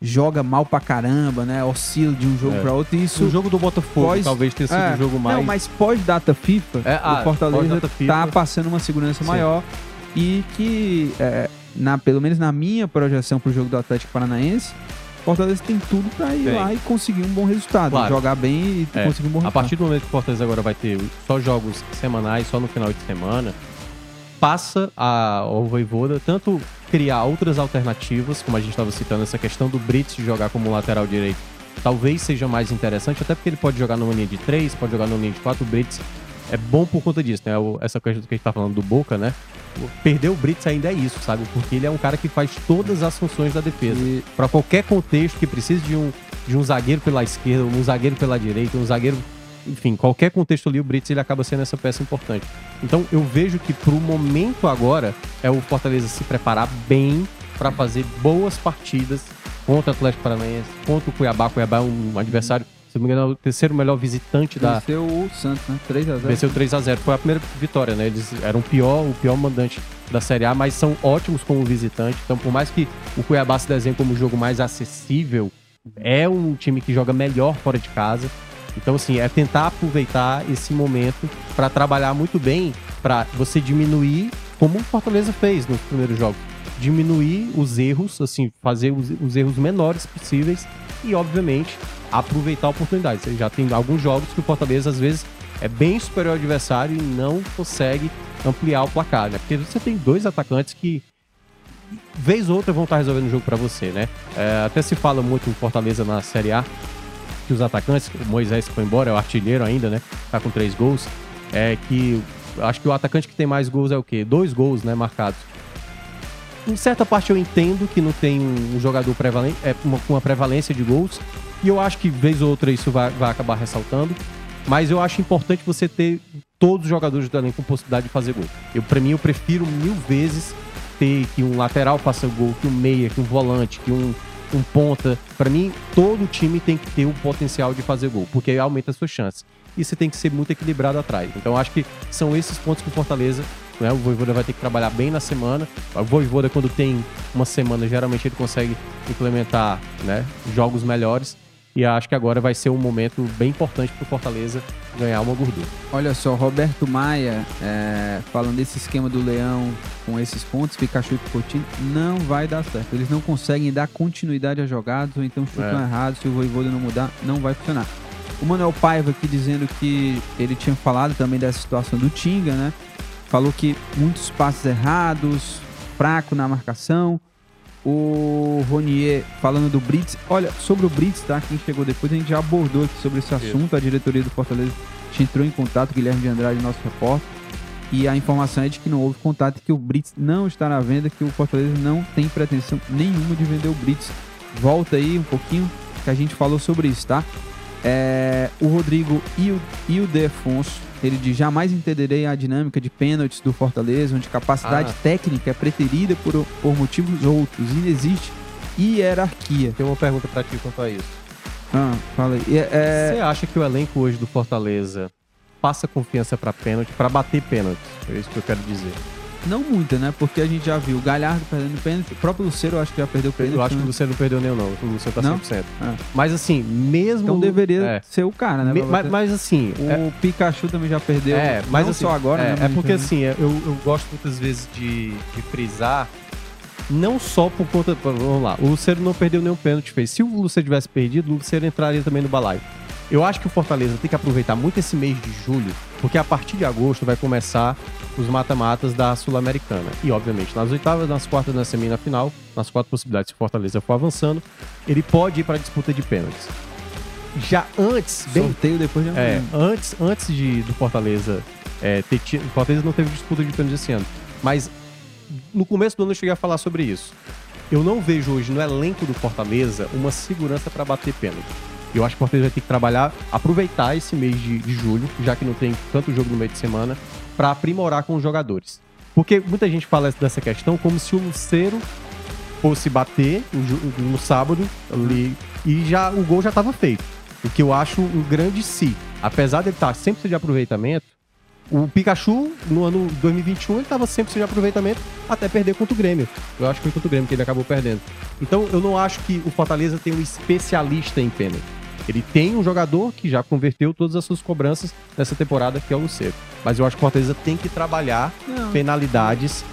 joga mal pra caramba, né? Oscila de um jogo é. pra outro. E isso o jogo do Botafogo pós... talvez tenha sido é. um jogo mais. Não, mas pós-data FIFA, é, ah, o Fortaleza tá passando uma segurança Sim. maior e que, é, na, pelo menos na minha projeção pro jogo do Atlético Paranaense, Fortaleza tem tudo para ir tem. lá e conseguir um bom resultado. Claro. Jogar bem e é. conseguir um bom resultado. A partir do momento que o Fortaleza agora vai ter só jogos semanais, só no final de semana, passa a, ao Voivoda tanto criar outras alternativas, como a gente estava citando, essa questão do Brits jogar como lateral direito, talvez seja mais interessante, até porque ele pode jogar numa linha de 3, pode jogar numa linha de 4, o Brits é bom por conta disso, né? Essa questão que a gente tá falando do Boca, né? Perder o Brits ainda é isso, sabe? Porque ele é um cara que faz todas as funções da defesa. E... para qualquer contexto que precise de um, de um zagueiro pela esquerda, um zagueiro pela direita, um zagueiro enfim, qualquer contexto ali, o Brits ele acaba sendo essa peça importante. Então eu vejo que pro momento agora é o Fortaleza se preparar bem para fazer boas partidas contra o Atlético Paranaense, contra o Cuiabá. Cuiabá é um adversário, se não me engano, é o terceiro melhor visitante da. Venceu o Santos, né? 3x0. Venceu 3x0. Foi a primeira vitória, né? Eles eram o pior, o pior mandante da Série A, mas são ótimos como visitante. Então, por mais que o Cuiabá se desenhe como o jogo mais acessível, é um time que joga melhor fora de casa. Então, assim, é tentar aproveitar esse momento para trabalhar muito bem, para você diminuir, como o Fortaleza fez nos primeiros jogos, diminuir os erros, assim, fazer os, os erros menores possíveis e, obviamente, aproveitar a oportunidade. Você já tem alguns jogos que o Fortaleza, às vezes, é bem superior ao adversário e não consegue ampliar o placar, né? Porque você tem dois atacantes que vez ou outra vão estar resolvendo o jogo para você, né? É, até se fala muito em Fortaleza na Série A, que os atacantes, o Moisés foi embora, é o artilheiro ainda, né? Tá com três gols. É que Acho que o atacante que tem mais gols é o quê? Dois gols, né, marcados. Em certa parte eu entendo que não tem um jogador prevalente, é, uma, uma prevalência de gols. E eu acho que, vez ou outra, isso vai, vai acabar ressaltando. Mas eu acho importante você ter todos os jogadores do elenco com possibilidade de fazer gol. Eu, pra mim, eu prefiro mil vezes ter que um lateral faça gol, que um meia, que um volante, que um, um ponta. Para mim, todo time tem que ter o potencial de fazer gol, porque aí aumenta as suas chances. E você tem que ser muito equilibrado atrás. Então, acho que são esses pontos que o Fortaleza, né, o Voivoda vai ter que trabalhar bem na semana. O Voivoda, quando tem uma semana, geralmente ele consegue implementar né, jogos melhores. E acho que agora vai ser um momento bem importante para o Fortaleza ganhar uma gordura. Olha só, Roberto Maia, é, falando desse esquema do Leão com esses pontos, Pikachu e Coutinho, não vai dar certo. Eles não conseguem dar continuidade a jogadas, ou então chutam é. errado, se o Voivoda não mudar, não vai funcionar. O Manuel Paiva aqui dizendo que ele tinha falado também dessa situação do Tinga, né? Falou que muitos passos errados, fraco na marcação, o Ronier falando do Brits. Olha, sobre o Brits, tá? Quem chegou depois, a gente já abordou aqui sobre esse assunto. Isso. A diretoria do Fortaleza te entrou em contato, Guilherme de Andrade, nosso repórter. E a informação é de que não houve contato, que o Brits não está na venda, que o Fortaleza não tem pretensão nenhuma de vender o Brits. Volta aí um pouquinho que a gente falou sobre isso, tá? É, o Rodrigo e o, e o De Afonso ele diz: jamais entenderei a dinâmica de pênaltis do Fortaleza, onde capacidade ah. técnica é preterida por, por motivos outros. E existe hierarquia. Tem uma pergunta para ti quanto a isso. Ah, fala aí. É, é... Você acha que o elenco hoje do Fortaleza passa confiança para pênalti, para bater pênalti? É isso que eu quero dizer. Não muita, né? Porque a gente já viu o Galhardo perdendo pênalti. O próprio Luceiro eu acho que já perdeu pênalti. Eu acho que o Luceiro não perdeu nenhum, não. O Luceiro tá não? 100%. Ah. Mas assim, mesmo. Então deveria é. ser o cara, né? Me, mas, mas, assim. O é... Pikachu também já perdeu. É, mas não assim, só agora, é, né? É porque assim, eu, eu gosto muitas vezes de, de frisar não só por conta. Vamos lá, o Luceiro não perdeu nenhum pênalti fez. Se o Luceiro tivesse perdido, o Luceiro entraria também no balaio. Eu acho que o Fortaleza tem que aproveitar muito esse mês de julho, porque a partir de agosto vai começar os mata-matas da Sul-Americana. E, obviamente, nas oitavas, nas quartas, na semana final, nas quatro possibilidades, se o Fortaleza for avançando, ele pode ir para a disputa de pênaltis. Já antes. Bem, Sorteio depois de é, antes, antes de, do Fortaleza é, ter tido. O Fortaleza não teve disputa de pênaltis esse ano. Mas no começo do ano eu cheguei a falar sobre isso. Eu não vejo hoje no elenco do Fortaleza uma segurança para bater pênalti. Eu acho que o Fortaleza vai ter que trabalhar, aproveitar esse mês de, de julho, já que não tem tanto jogo no meio de semana, para aprimorar com os jogadores. Porque muita gente fala dessa questão como se o Luceiro fosse bater no sábado ali, e já o gol já estava feito. O que eu acho um grande si. Apesar de ele estar sempre de aproveitamento, o Pikachu, no ano 2021, ele estava sempre de aproveitamento até perder contra o Grêmio. Eu acho que foi contra o Grêmio que ele acabou perdendo. Então eu não acho que o Fortaleza tem um especialista em pênalti. Ele tem um jogador que já converteu todas as suas cobranças nessa temporada, que é o Luceiro. Mas eu acho que o Fortaleza tem que trabalhar Não. penalidades,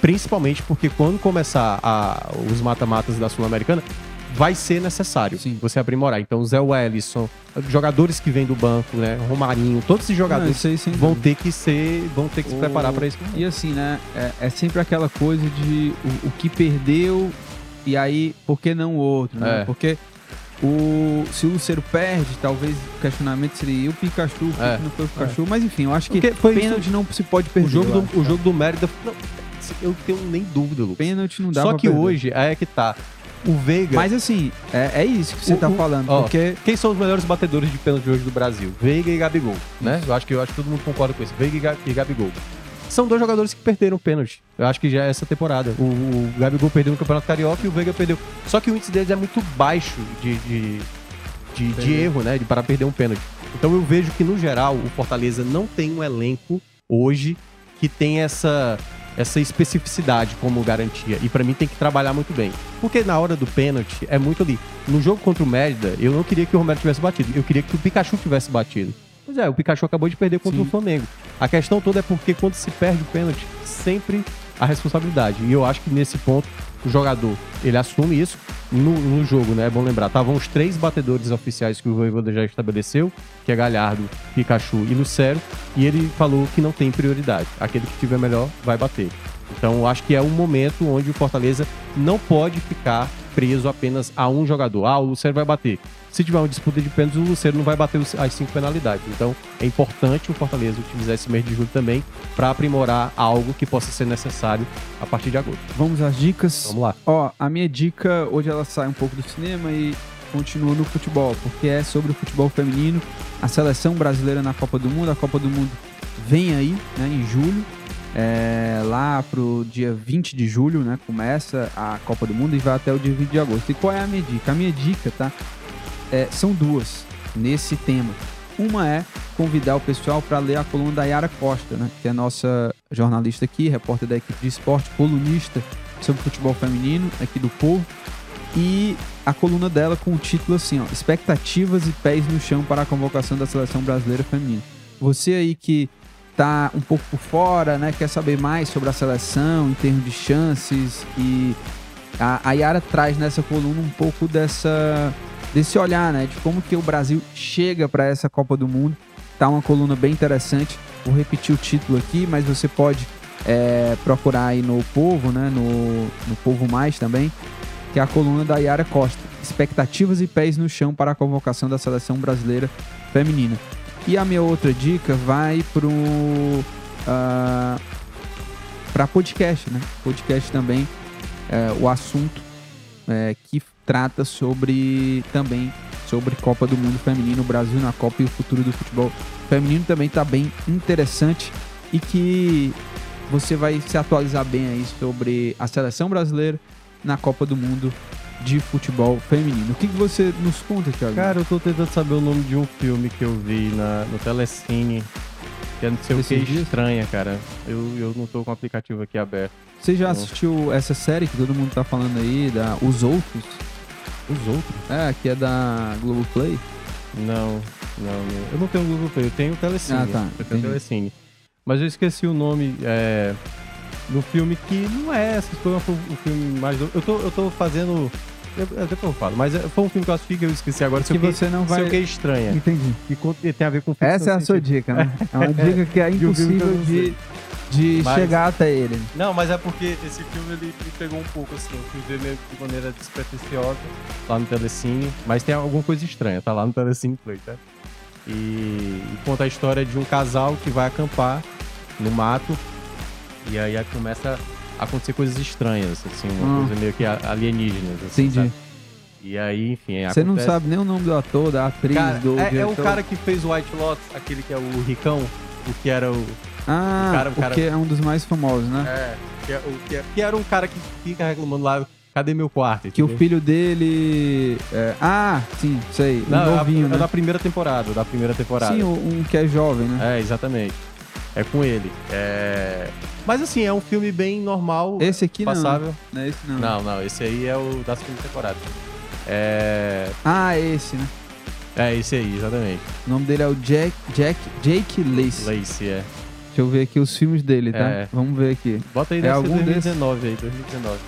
principalmente porque quando começar a, os mata-matas da Sul-Americana, vai ser necessário Sim. você aprimorar. Então, Zé Wellison, jogadores que vêm do banco, né? Romarinho, todos esses jogadores Não, vão ter que ser, vão ter que o... se preparar para isso. E assim, né? É, é, sempre aquela coisa de o, o, que perdeu e aí por que não o outro, né? É. Porque o, se o Lucero perde, talvez o questionamento seria o Pikachu, é. não foi o Pikachu, é. mas enfim, eu acho que pênalti não se pode perder. O jogo, do, o jogo do Mérida, não, eu tenho nem dúvida, Lucas. Pênalti não dá Só que perder. hoje, é que tá. O Veiga. Mas assim, é, é isso que você o, tá falando. Ó, porque... Quem são os melhores batedores de pênalti hoje do Brasil? Veiga e Gabigol, né? Eu acho que eu acho que todo mundo concorda com isso. Veiga e Gabigol são dois jogadores que perderam o pênalti. Eu acho que já é essa temporada. O, o Gabigol perdeu no Campeonato Carioca e o Veiga perdeu. Só que o índice deles é muito baixo de, de, de, de erro, né? De, para perder um pênalti. Então eu vejo que, no geral, o Fortaleza não tem um elenco hoje que tem essa, essa especificidade como garantia. E para mim tem que trabalhar muito bem. Porque na hora do pênalti é muito ali. No jogo contra o Mérida, eu não queria que o Romero tivesse batido. Eu queria que o Pikachu tivesse batido. Pois é, o Pikachu acabou de perder contra Sim. o Flamengo. A questão toda é porque quando se perde o pênalti, sempre a responsabilidade. E eu acho que nesse ponto o jogador ele assume isso no, no jogo, né? É bom lembrar. Estavam os três batedores oficiais que o Voivoda já estabeleceu, que é Galhardo, Pikachu e Lucero, e ele falou que não tem prioridade. Aquele que tiver melhor vai bater. Então acho que é um momento onde o Fortaleza não pode ficar preso apenas a um jogador. Ah, o Luceiro vai bater. Se tiver uma disputa de pênaltis, o Luceiro não vai bater as cinco penalidades. Então, é importante o Fortaleza utilizar esse mês de julho também para aprimorar algo que possa ser necessário a partir de agosto. Vamos às dicas? Vamos lá. Ó, a minha dica, hoje ela sai um pouco do cinema e continua no futebol, porque é sobre o futebol feminino, a seleção brasileira na Copa do Mundo. A Copa do Mundo vem aí, né, em julho. É, lá pro dia 20 de julho, né? Começa a Copa do Mundo e vai até o dia 20 de agosto. E qual é a minha dica? A minha dica, tá? É, são duas nesse tema. Uma é convidar o pessoal para ler a coluna da Yara Costa, né? Que é nossa jornalista aqui, repórter da equipe de esporte, colunista sobre futebol feminino aqui do Povo. E a coluna dela com o título assim, ó, Expectativas e pés no chão para a convocação da seleção brasileira feminina. Você aí que tá um pouco por fora, né, quer saber mais sobre a seleção em termos de chances e a, a Yara traz nessa coluna um pouco dessa desse olhar, né, de como que o Brasil chega para essa Copa do Mundo. Tá uma coluna bem interessante. Vou repetir o título aqui, mas você pode é, procurar aí no Povo, né, no, no Povo Mais também, que é a coluna da Yara Costa. Expectativas e pés no chão para a convocação da seleção brasileira feminina. E a minha outra dica vai pro uh, para podcast, né? Podcast também é, o assunto é, que trata sobre também sobre Copa do Mundo Feminino, Brasil na Copa e o futuro do futebol feminino também está bem interessante e que você vai se atualizar bem aí sobre a seleção brasileira na Copa do Mundo de futebol feminino. O que, que você nos conta, Thiago? Cara, eu tô tentando saber o nome de um filme que eu vi na, no Telecine. Que é não sei o que estranha, cara. Eu, eu não tô com o aplicativo aqui aberto. Você já então... assistiu essa série que todo mundo tá falando aí, da Os Outros? Os Outros? É, que é da Globoplay? Não, não, não. Eu não tenho Globoplay, eu tenho o Telecine. Ah, tá. Eu tenho o Telecine. Mas eu esqueci o nome. É no filme que não é essa foi um filme mais. Eu tô, eu tô fazendo. Depois eu falo, mas é, foi um filme que eu assisti que eu esqueci agora. Que você não vai. Sei o que é estranha. Entendi. E tem a ver com Essa é a sua dica, né? É uma (laughs) dica que é impossível de, de mas, chegar até ele. Não, mas é porque esse filme ele me pegou um pouco assim. Eu fui ver meio de maneira despretensiosa lá no Telecine. Mas tem alguma coisa estranha, tá lá no Telecine Play, tá? E, e conta a história de um casal que vai acampar no mato e aí começa a acontecer coisas estranhas, assim, uma hum. coisa meio que alienígenas. Assim, Entendi. Sabe? E aí, enfim. Você acontece... não sabe nem o nome do ator, da atriz, cara, do. É, é, o cara que fez o White Lotus, aquele que é o Ricão, o que era o. Ah, o, cara, o, cara... que é um dos mais famosos, né? É, que, é, o, que, é, que era um cara que fica reclamando lá, cadê meu quarto? Que o filho dele. É... Ah, sim, sei. Não, um novinho, é, né? é da primeira temporada, da primeira temporada. Sim, um que é jovem, né? É, exatamente. É com ele. É... Mas assim, é um filme bem normal. Esse aqui passável. não. Não é esse não. Não, não, esse aí é o da segunda temporada. É... Ah, esse, né? É, esse aí, exatamente. O nome dele é o Jack, Jack, Jake Lacey. Lacey, é. Deixa eu ver aqui os filmes dele, tá? É. Vamos ver aqui. Bota aí, é algum 2019 desse? aí, 2019.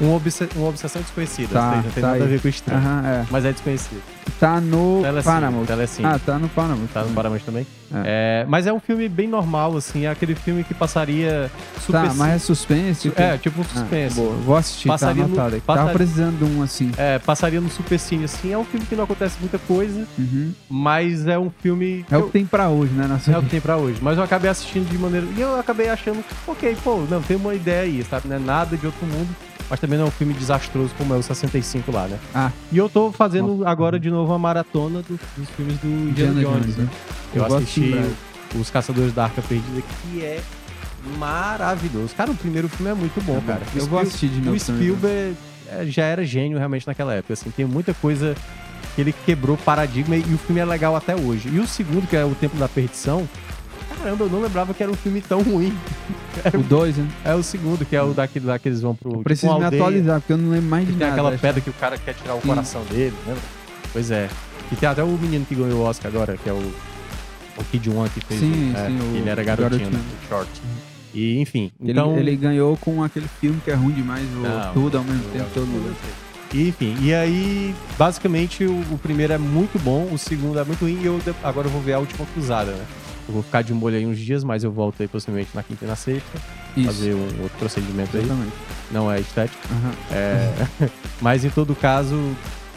Um obse uma obsessão desconhecida, tá, não tem tá nada aí. a ver com estranho. Uhum, é. Mas é desconhecido. Tá no Telecine, Paramount. Telecine. Ah, tá no Paramount. Tá no Paramount também? É. É, mas é um filme bem normal, assim. É aquele filme que passaria super... Tá, mas é suspense? Tipo... É, tipo um ah, suspense. Ah, boa. Vou assistir, tá passaria tá anotado. No... Tava precisando de um, assim. É, passaria no super cine, assim. É um filme que não acontece muita coisa, uhum. mas é um filme... É eu... o que tem pra hoje, né? Nossa é o que tem pra hoje. Mas eu acabei assistindo de maneira... E eu acabei achando, ok, pô, não, tem uma ideia aí, sabe? Não é nada de outro mundo mas também não é um filme desastroso como é o 65 lá, né? Ah. E eu tô fazendo agora de novo a maratona do, dos filmes do Indiana, Indiana Jones, Jones, né? Eu, eu assisti Os Caçadores da Arca Perdida, que é maravilhoso. Cara, o primeiro filme é muito bom, é cara. Eu vou assistir de novo. O Spielberg é, já era gênio realmente naquela época, assim, tem muita coisa que ele quebrou paradigma e o filme é legal até hoje. E o segundo, que é O Tempo da Perdição, Caramba, eu não lembrava que era um filme tão ruim. o 2, né? É o segundo, que é o daquele lá que eles vão pro. Eu tipo, preciso me atualizar, porque eu não lembro mais de nada. Tem aquela pedra que o cara quer tirar o Sim. coração dele, lembra? Pois é. E tem até o menino que ganhou o Oscar agora, que é o. O Kid One que fez. Sim, é, sim. ele era garotinho, garotinho. Né? short. E, enfim. Ele, então... ele ganhou com aquele filme que é ruim demais, o não, tudo ao mesmo tempo, todo mundo. E, enfim, e aí, basicamente, o, o, primeiro é muito bom, o segundo é muito ruim, e eu agora eu vou ver a última cruzada, né? Eu vou ficar de molho aí uns dias, mas eu volto aí possivelmente na quinta e na sexta. Isso. Fazer um outro procedimento Exatamente. aí. não é estético. Uhum. É, (laughs) mas em todo caso,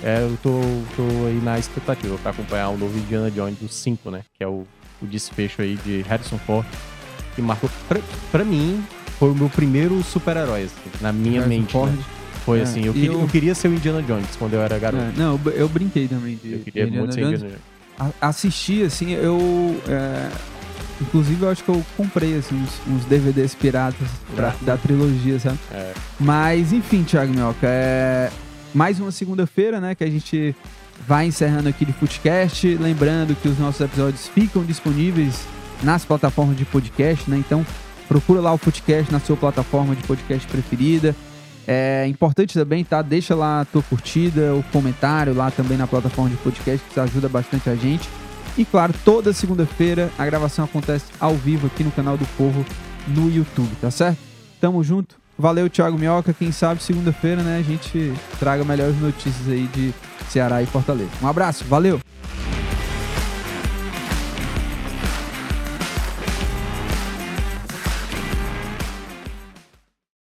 é, eu tô, tô aí na expectativa para acompanhar o novo Indiana Jones, o 5, né? Que é o, o desfecho aí de Harrison Ford, que marcou. Pra, pra mim, foi o meu primeiro super-herói, assim, na minha Harrison mente. Ford. Né? Foi é, assim, eu, queria, eu... eu queria ser o Indiana Jones quando eu era garoto. É, não, eu brinquei também de, eu queria Indiana muito ser Jones. Indiana Jones. Assisti, assim, eu. É, inclusive, eu acho que eu comprei assim, uns, uns DVDs piratas pra, é. da trilogia, sabe? É. Mas, enfim, Thiago Minhoca, é mais uma segunda-feira, né? Que a gente vai encerrando aqui de Footcast. Lembrando que os nossos episódios ficam disponíveis nas plataformas de podcast, né? Então, procura lá o Footcast na sua plataforma de podcast preferida. É importante também, tá? Deixa lá a tua curtida, o comentário lá também na plataforma de podcast, que isso ajuda bastante a gente. E claro, toda segunda-feira a gravação acontece ao vivo aqui no canal do Povo no YouTube, tá certo? Tamo junto. Valeu, Thiago Minhoca. Quem sabe segunda-feira, né, a gente traga melhores notícias aí de Ceará e Fortaleza. Um abraço, valeu!